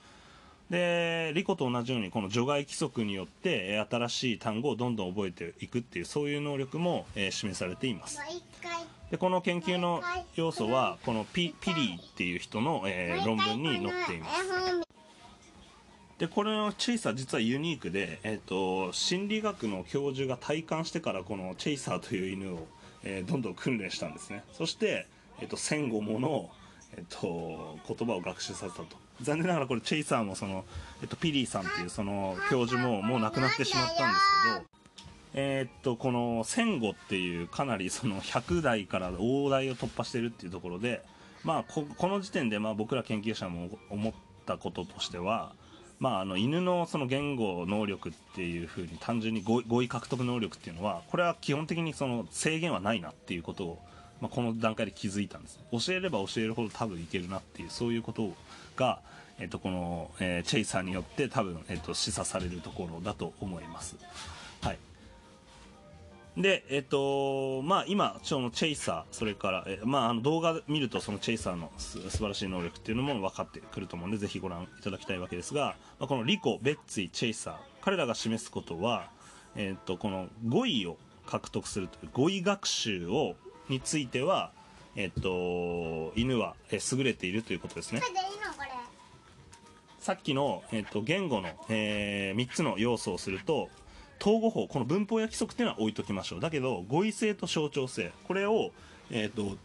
でリコと同じようにこの除外規則によって新しい単語をどんどん覚えていくっていうそういう能力も、えー、示されています。でこの研究の要素はこのピピリーっていう人の、えー、論文に載っていますでこれのチェイサー実はユニークで、えーと、心理学の教授が体感してからこのチェイサーという犬を、えー、どんどん訓練したんですね。そして、えーと、戦後もの、えーと言葉を学習させたと。残念ながらこれチェイサーもその、えっと、ピリーさんっていうその教授ももう亡くなってしまったんですけどえー、っとこの戦後っていうかなりその100代から大台を突破してるっていうところでまあここの時点でまあ僕ら研究者も思ったこととしてはまあ、あの犬のその言語能力っていうふうに単純に語彙獲得能力っていうのはこれは基本的にその制限はないなっていうことを、まあ、この段階で気づいたんです教えれば教えるほど多分いけるなっていうそういうことが、えっと、この、えー、チェイサーによって多分、えっと、示唆されるところだと思います。はい。で、えっと、まあ今、そのチェイサー、それから、えまああの動画見るとそのチェイサーのす素晴らしい能力っていうのも分かってくると思うんで、ぜひご覧いただきたいわけですが、まあ、このリコ、ベッツィ、チェイサー、彼らが示すことは、えっと、この語彙を獲得するという語彙学習を、については、えっと、犬は、え優れているということですね。さっきの、えっと、言語の、えー、3つの要素をすると統合法この文法や規則っていうのは置いときましょう。だけど語彙性と象徴性。これを、えっと、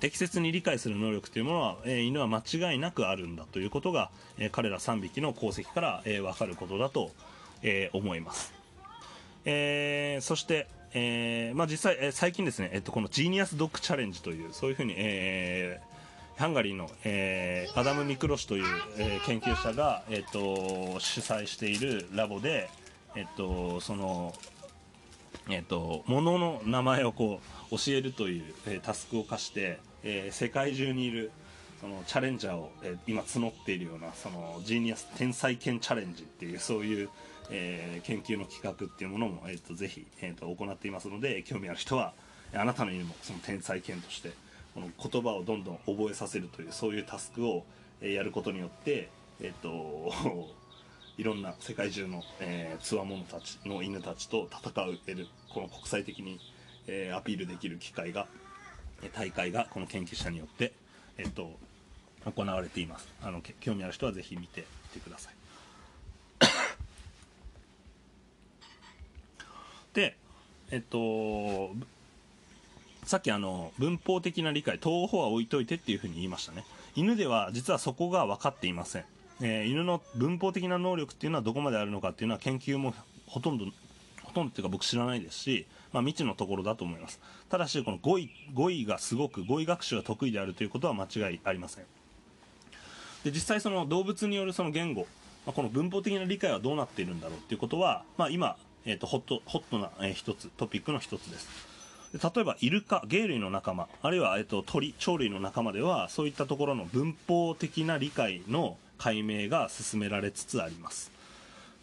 適切に理解する能力というものは、えー、犬は間違いなくあるんだということが、えー、彼ら3匹の功績から、えー、分かることだと、え、思います、え、そしてえーまあ、実際、え、最近ですね、えっと、このジーニアスドッグチャレンジというそういうふうに、え、ハンガリーの、え、アダム・ミクロシという、え、研究者が、えっと、主催しているラボで、えっと、その、えっと、ものの名前をこう教えるという、えー、タスクを課して、えー、世界中にいるそのチャレンジャーを、えー、今募っているようなそのジーニアス天才犬チャレンジっていうそういう、えー、研究の企画っていうものも、えーと、ぜひ、えーと、行っていますので興味ある人はあなたの犬もその天才犬としてこの言葉をどんどん覚えさせるというそういうタスクを、えー、やることによって、えーと、いろんな世界中のつわものたちの犬たちと戦えるこの国際的に、えー、アピールできる機会が大会がこの研究者によって、えー、と行われています。あの興味ある人はぜひ見てみてください。でえっとさっきあの文法的な理解東方は置いといてっていうふうに言いましたね。犬では実はそこが分かっていません、えー、犬の文法的な能力っていうのはどこまであるのかっていうのは研究もほとんどほとんどっていうか僕知らないですし、まあ、未知のところだと思います。ただしこの語彙語彙がすごく語彙学習が得意であるということは間違いありません。で実際その動物によるその言語、まあ、この文法的な理解はどうなっているんだろうっていうことは、まあ、今えーと、ホットホットな、えー、一つトピックの一つです。例えばイルカ鯨類の仲間あるいは、えーと、鳥鳥類の仲間ではそういったところの文法的な理解の解明が進められつつあります。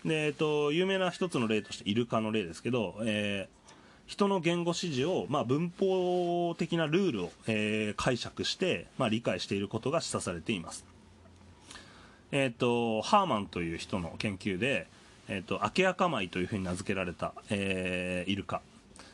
で、えーと、有名な一つの例としてイルカの例ですけど、えー、人の言語指示を、まあ、文法的なルールを、えー、解釈して、まあ、理解していることが示唆されています。えーとハーマンという人の研究で、えーと、アケアカマイというふうに名付けられた、えー、イルカ。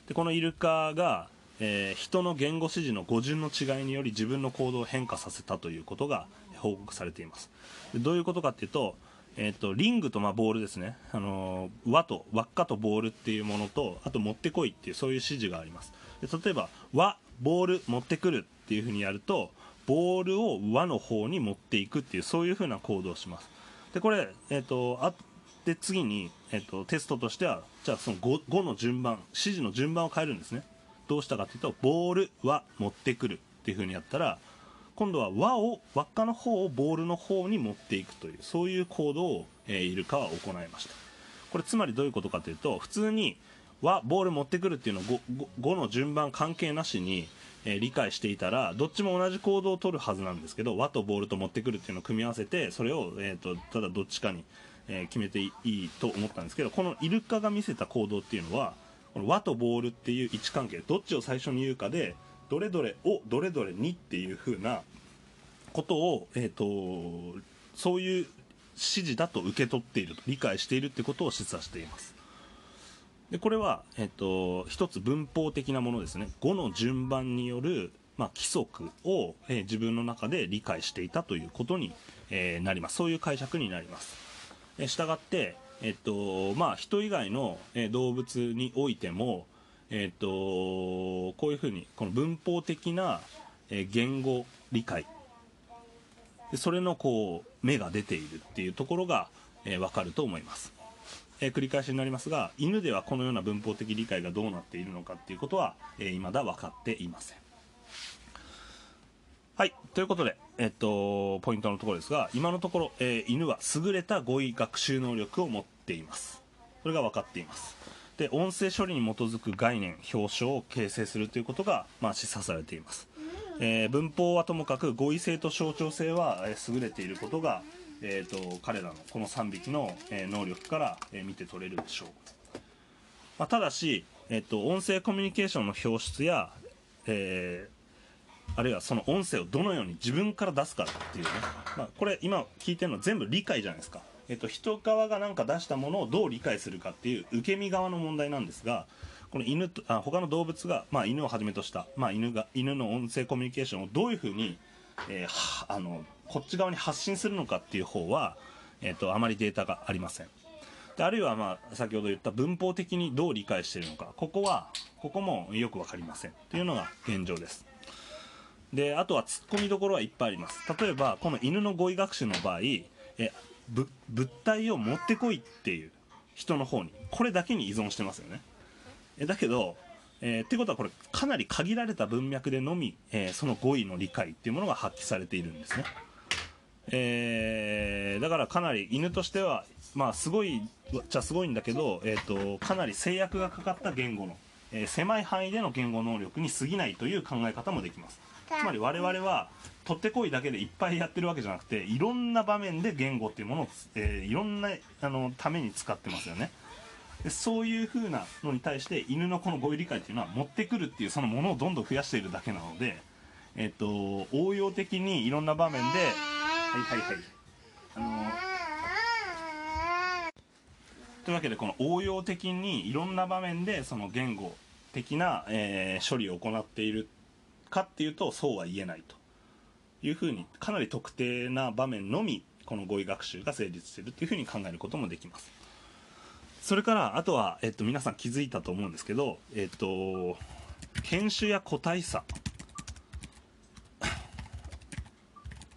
でこのイルカが、えー、人の言語指示の語順の違いにより自分の行動を変化させたということが報告されています。どういうことかっていうと,、えーと、リングとまあボールですね、あのー、輪と輪っかとボールっていうものとあと持ってこいっていうそういう指示があります。で例えば輪ボール持ってくるっていうふうにやるとボールを輪の方に持っていくっていうそういうふうな行動をします。でこれ、えーと、あで次に、えっと、テストとしてはじゃあその 5, 5の順番指示の順番を変えるんですね。どうしたかというとボールは持ってくるっていう風にやったら今度は輪を輪っかの方をボールの方に持っていくというそういう行動を、えー、イルカは行いました。これつまりどういうことかというと普通にはボール持ってくるっていうのを 5, 5の順番関係なしに、えー、理解していたらどっちも同じ行動を取るはずなんですけど和とボールと持ってくるっていうのを組み合わせてそれを、えーと、ただどっちかに、えー、決めていいと思ったんですけどこのイルカが見せた行動っていうのはこの和とボールっていう位置関係どっちを最初に言うかでどれどれをどれどれにっていう風なことを、えーと、そういう指示だと受け取っていると理解しているってことを示唆しています。でこれは、えーと、一つ文法的なものですね。語の順番による、まあ、規則を、えー、自分の中で理解していたということに、えー、なります。そういう解釈になります、えー、したがってえっとまあ、人以外の、え動物においても、えっとこういうふうにこの文法的な、え言語理解。それのこう芽が出ているっていうところが、えー、分かると思います、えー、繰り返しになりますが犬ではこのような文法的理解がどうなっているのかっていうことは、えー、未だ分かっていません。はいということで、えっと、ポイントのところですが今のところ、えー、犬は優れた語彙学習能力を持っています。これが分かっています。で音声処理に基づく概念表彰を形成するということが、まあ、示唆されています。えー、文法はともかく語彙性と象徴性は、え優れていることが、えーと、彼らのこの3匹の、え能力から、え見て取れるでしょう、まあ、ただし、えーと、音声コミュニケーションの表出や、えー、あるいはその音声をどのように自分から出すかっていうね、まあ、これ今聞いてるの全部理解じゃないですか、えーと人側が何か出したものをどう理解するかっていう受け身側の問題なんですがこの犬とあ他の動物が、まあ、犬をはじめとした、まあ、犬が犬の音声コミュニケーションをどういうふうに、えー、あのこっち側に発信するのかっていう方は、えーと、あまりデータがありません。であるいは、まあ、先ほど言った文法的にどう理解しているのか。ここはここもよく分かりません。というのが現状です。であとはツッコミどころはいっぱいあります。例えばこの犬の語彙学習の場合え物体を持ってこいっていう人の方にこれだけに依存してますよね。えだけど、えー、ってことはこれかなり限られた文脈でのみ、えー、その語彙の理解っていうものが発揮されているんですね、えー、だからかなり犬としてはまあすごいじゃすごいんだけど、えーと、かなり制約がかかった言語の、え、狭い範囲での言語能力に過ぎないという考え方もできます。つまり我々は取ってこいだけでいっぱいやってるわけじゃなくていろんな場面で言語っていうものを、えー、いろんなあのために使ってますよね。でそういう風なのに対して犬のこの語彙理解っていうのは持ってくるっていうそのものをどんどん増やしているだけなので、えっと、応用的にいろんな場面ではいはいはい。あのというわけでこの応用的にいろんな場面でその言語的な、えー、処理を行っているかっていうとそうは言えないというふうにかなり特定な場面のみこの語彙学習が成立しているというふうに考えることもできます。それからあとは、えっと、皆さん気づいたと思うんですけど、えっと、犬種や個体差。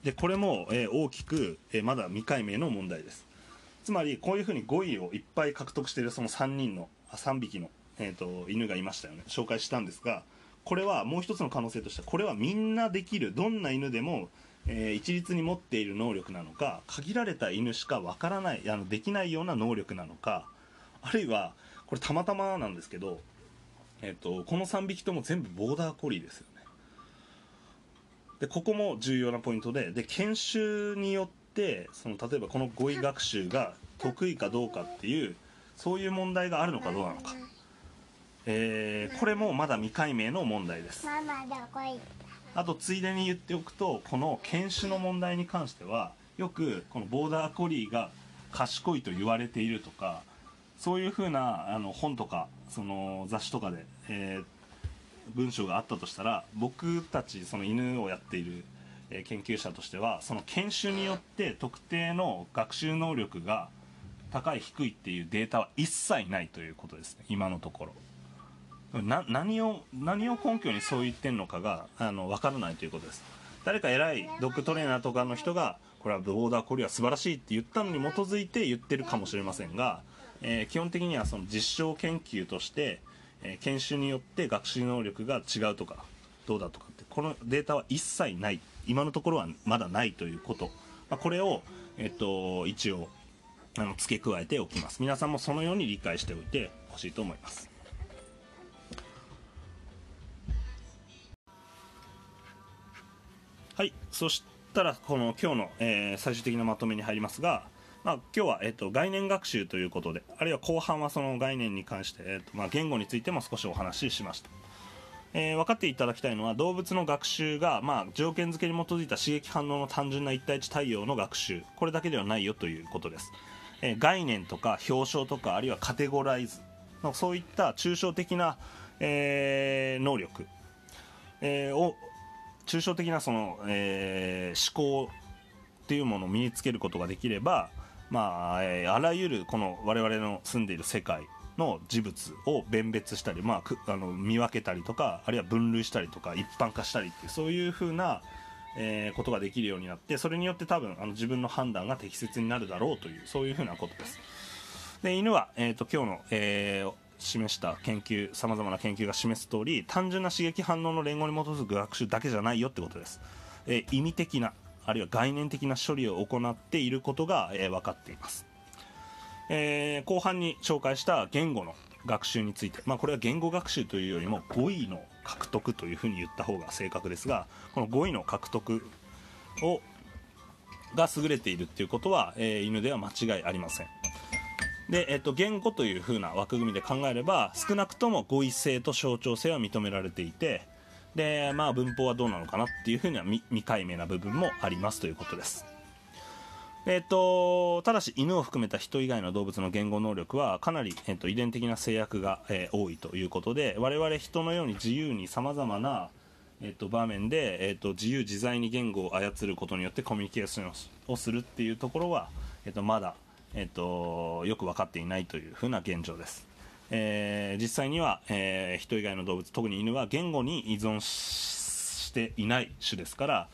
でこれも、えー、大きく、えー、まだ未解明の問題です。つまりこういうふうに語彙をいっぱい獲得しているその3人のあ3匹の、えーと、犬がいましたよね。紹介したんですがこれはもう一つの可能性としてはこれはみんなできるどんな犬でも、えー、一律に持っている能力なのか限られた犬しかわからないあのできないような能力なのかあるいはこれたまたまなんですけど、えーと、この3匹とも全部ボーダーコリーですよね。でここも重要なポイントでで研修によってその例えばこの語彙学習が得意かどうかっていうそういう問題があるのかどうなのか、えー、これもまだ未解明の問題です。あとついでに言っておくとこの犬種の問題に関してはよくこのボーダーコリーが賢いと言われているとかそういうふうなあの本とかその雑誌とかで、えー、文章があったとしたら僕たちその犬をやっている、えー、研究者としてはその研修によって特定の学習能力が高い低いっていうデータは一切ないということですね。今のところな何を何を根拠にそう言ってんのかがあの分からないということです。誰か偉いドッグトレーナーとかの人がこれはボーダーコリは素晴らしいって言ったのに基づいて言ってるかもしれませんがえー、基本的にはその実証研究として、えー、研修によって学習能力が違うとかどうだとかってこのデータは一切ない。今のところはまだないということ、まあ、これを、えっと、一応あの付け加えておきます。皆さんもそのように理解しておいてほしいと思います。はい。そしたらこの今日の、えー、最終的なまとめに入りますが、まあ、今日は、えーと、概念学習ということであるいは後半はその概念に関して、えーとまあ、言語についても少しお話ししました。えー、分かっていただきたいのは動物の学習が、まあ、条件付けに基づいた刺激反応の単純な一対一対応の学習。これだけではないよということです、えー、概念とか表彰とかあるいはカテゴライズ。そういった抽象的な、えー、能力、えー、を抽象的なその、えー、思考っていうものを身につけることができれば、まあえー、あらゆるこの我々の住んでいる世界の事物を弁別したり、まあ、あの見分けたりとかあるいは分類したりとか一般化したりっていうそういうふうな、えー、ことができるようになってそれによって多分あの自分の判断が適切になるだろうというそういうふうなことです。で犬は、えーと、今日の、えー、示した研究さまざまな研究が示す通り単純な刺激反応の連合に基づく学習だけじゃないよってことです、えー、意味的なあるいは概念的な処理を行っていることが、えー、分かっています。えー、後半に紹介した言語の学習について、まあ、これは言語学習というよりも語彙の獲得というふうに言った方が正確ですがこの語彙の獲得をが優れているということは、えー、犬では間違いありません。で、えーと、言語というふうな枠組みで考えれば少なくとも語彙性と象徴性は認められていてで、まあ、文法はどうなのかなっていうふうには未解明な部分もありますということです。えっと、ただし犬を含めた人以外の動物の言語能力はかなり、えっと、遺伝的な制約が、えー、多いということで我々人のように自由にさまざまな、えっと、場面で、えっと、自由自在に言語を操ることによってコミュニケーションをするっていうところは、えっと、まだ、えっと、よく分かっていないというふうな現状です、えー、実際には、えー、人以外の動物特に犬は言語に依存していない種ですから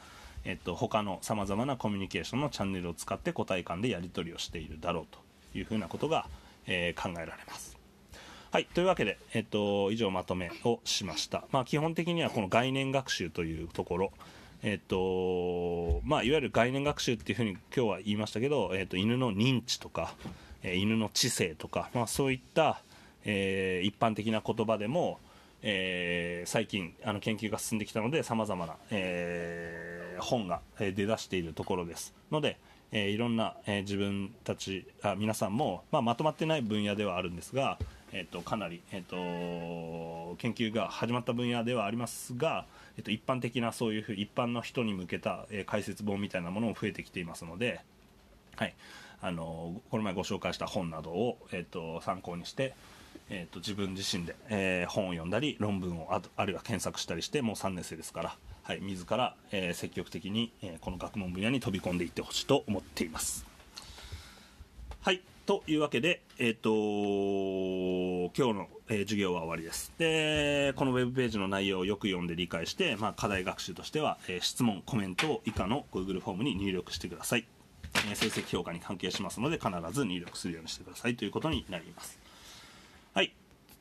えっと、他のさまざまなコミュニケーションのチャンネルを使って個体間でやり取りをしているだろうというふうなことが、えー、考えられます。はい。というわけで、えっと、以上まとめをしました。まあ、基本的にはこの概念学習というところ、えっと、まあ、いわゆる概念学習っていうふうに今日は言いましたけど、えっと、犬の認知とか、え、犬の知性とか、まあ、そういった、えー、一般的な言葉でも、えー、最近あの研究が進んできたのでさまざまな、えー、本が出だしているところです。ので、え、いろんな、え自分たちあ皆さんも、まあ、まとまってない分野ではあるんですが、えーと、かなり、えーと、研究が始まった分野ではありますが、えーと、一般的なそういうふう一般の人に向けた、え解説本みたいなものも増えてきていますので、はい。あのこの前ご紹介した本などを、えー、と参考にしてえーと、自分自身で、えー、本を読んだり論文をああるいは検索したりしてもう3年生ですから、はい、自ら、えー、積極的に、えこの学問分野に飛び込んでいってほしいと思っています。はい。というわけで、えーと、今日の、えー、授業は終わりですでこのウェブページの内容をよく読んで理解して、まあ、課題学習としては、えー、質問コメントを以下の Google フォームに入力してください、え、成績評価に関係しますので必ず入力するようにしてくださいということになりますはい。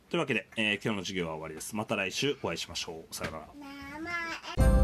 というわけで、えー、今日の授業は終わりです。また来週お会いしましょう。さよなら。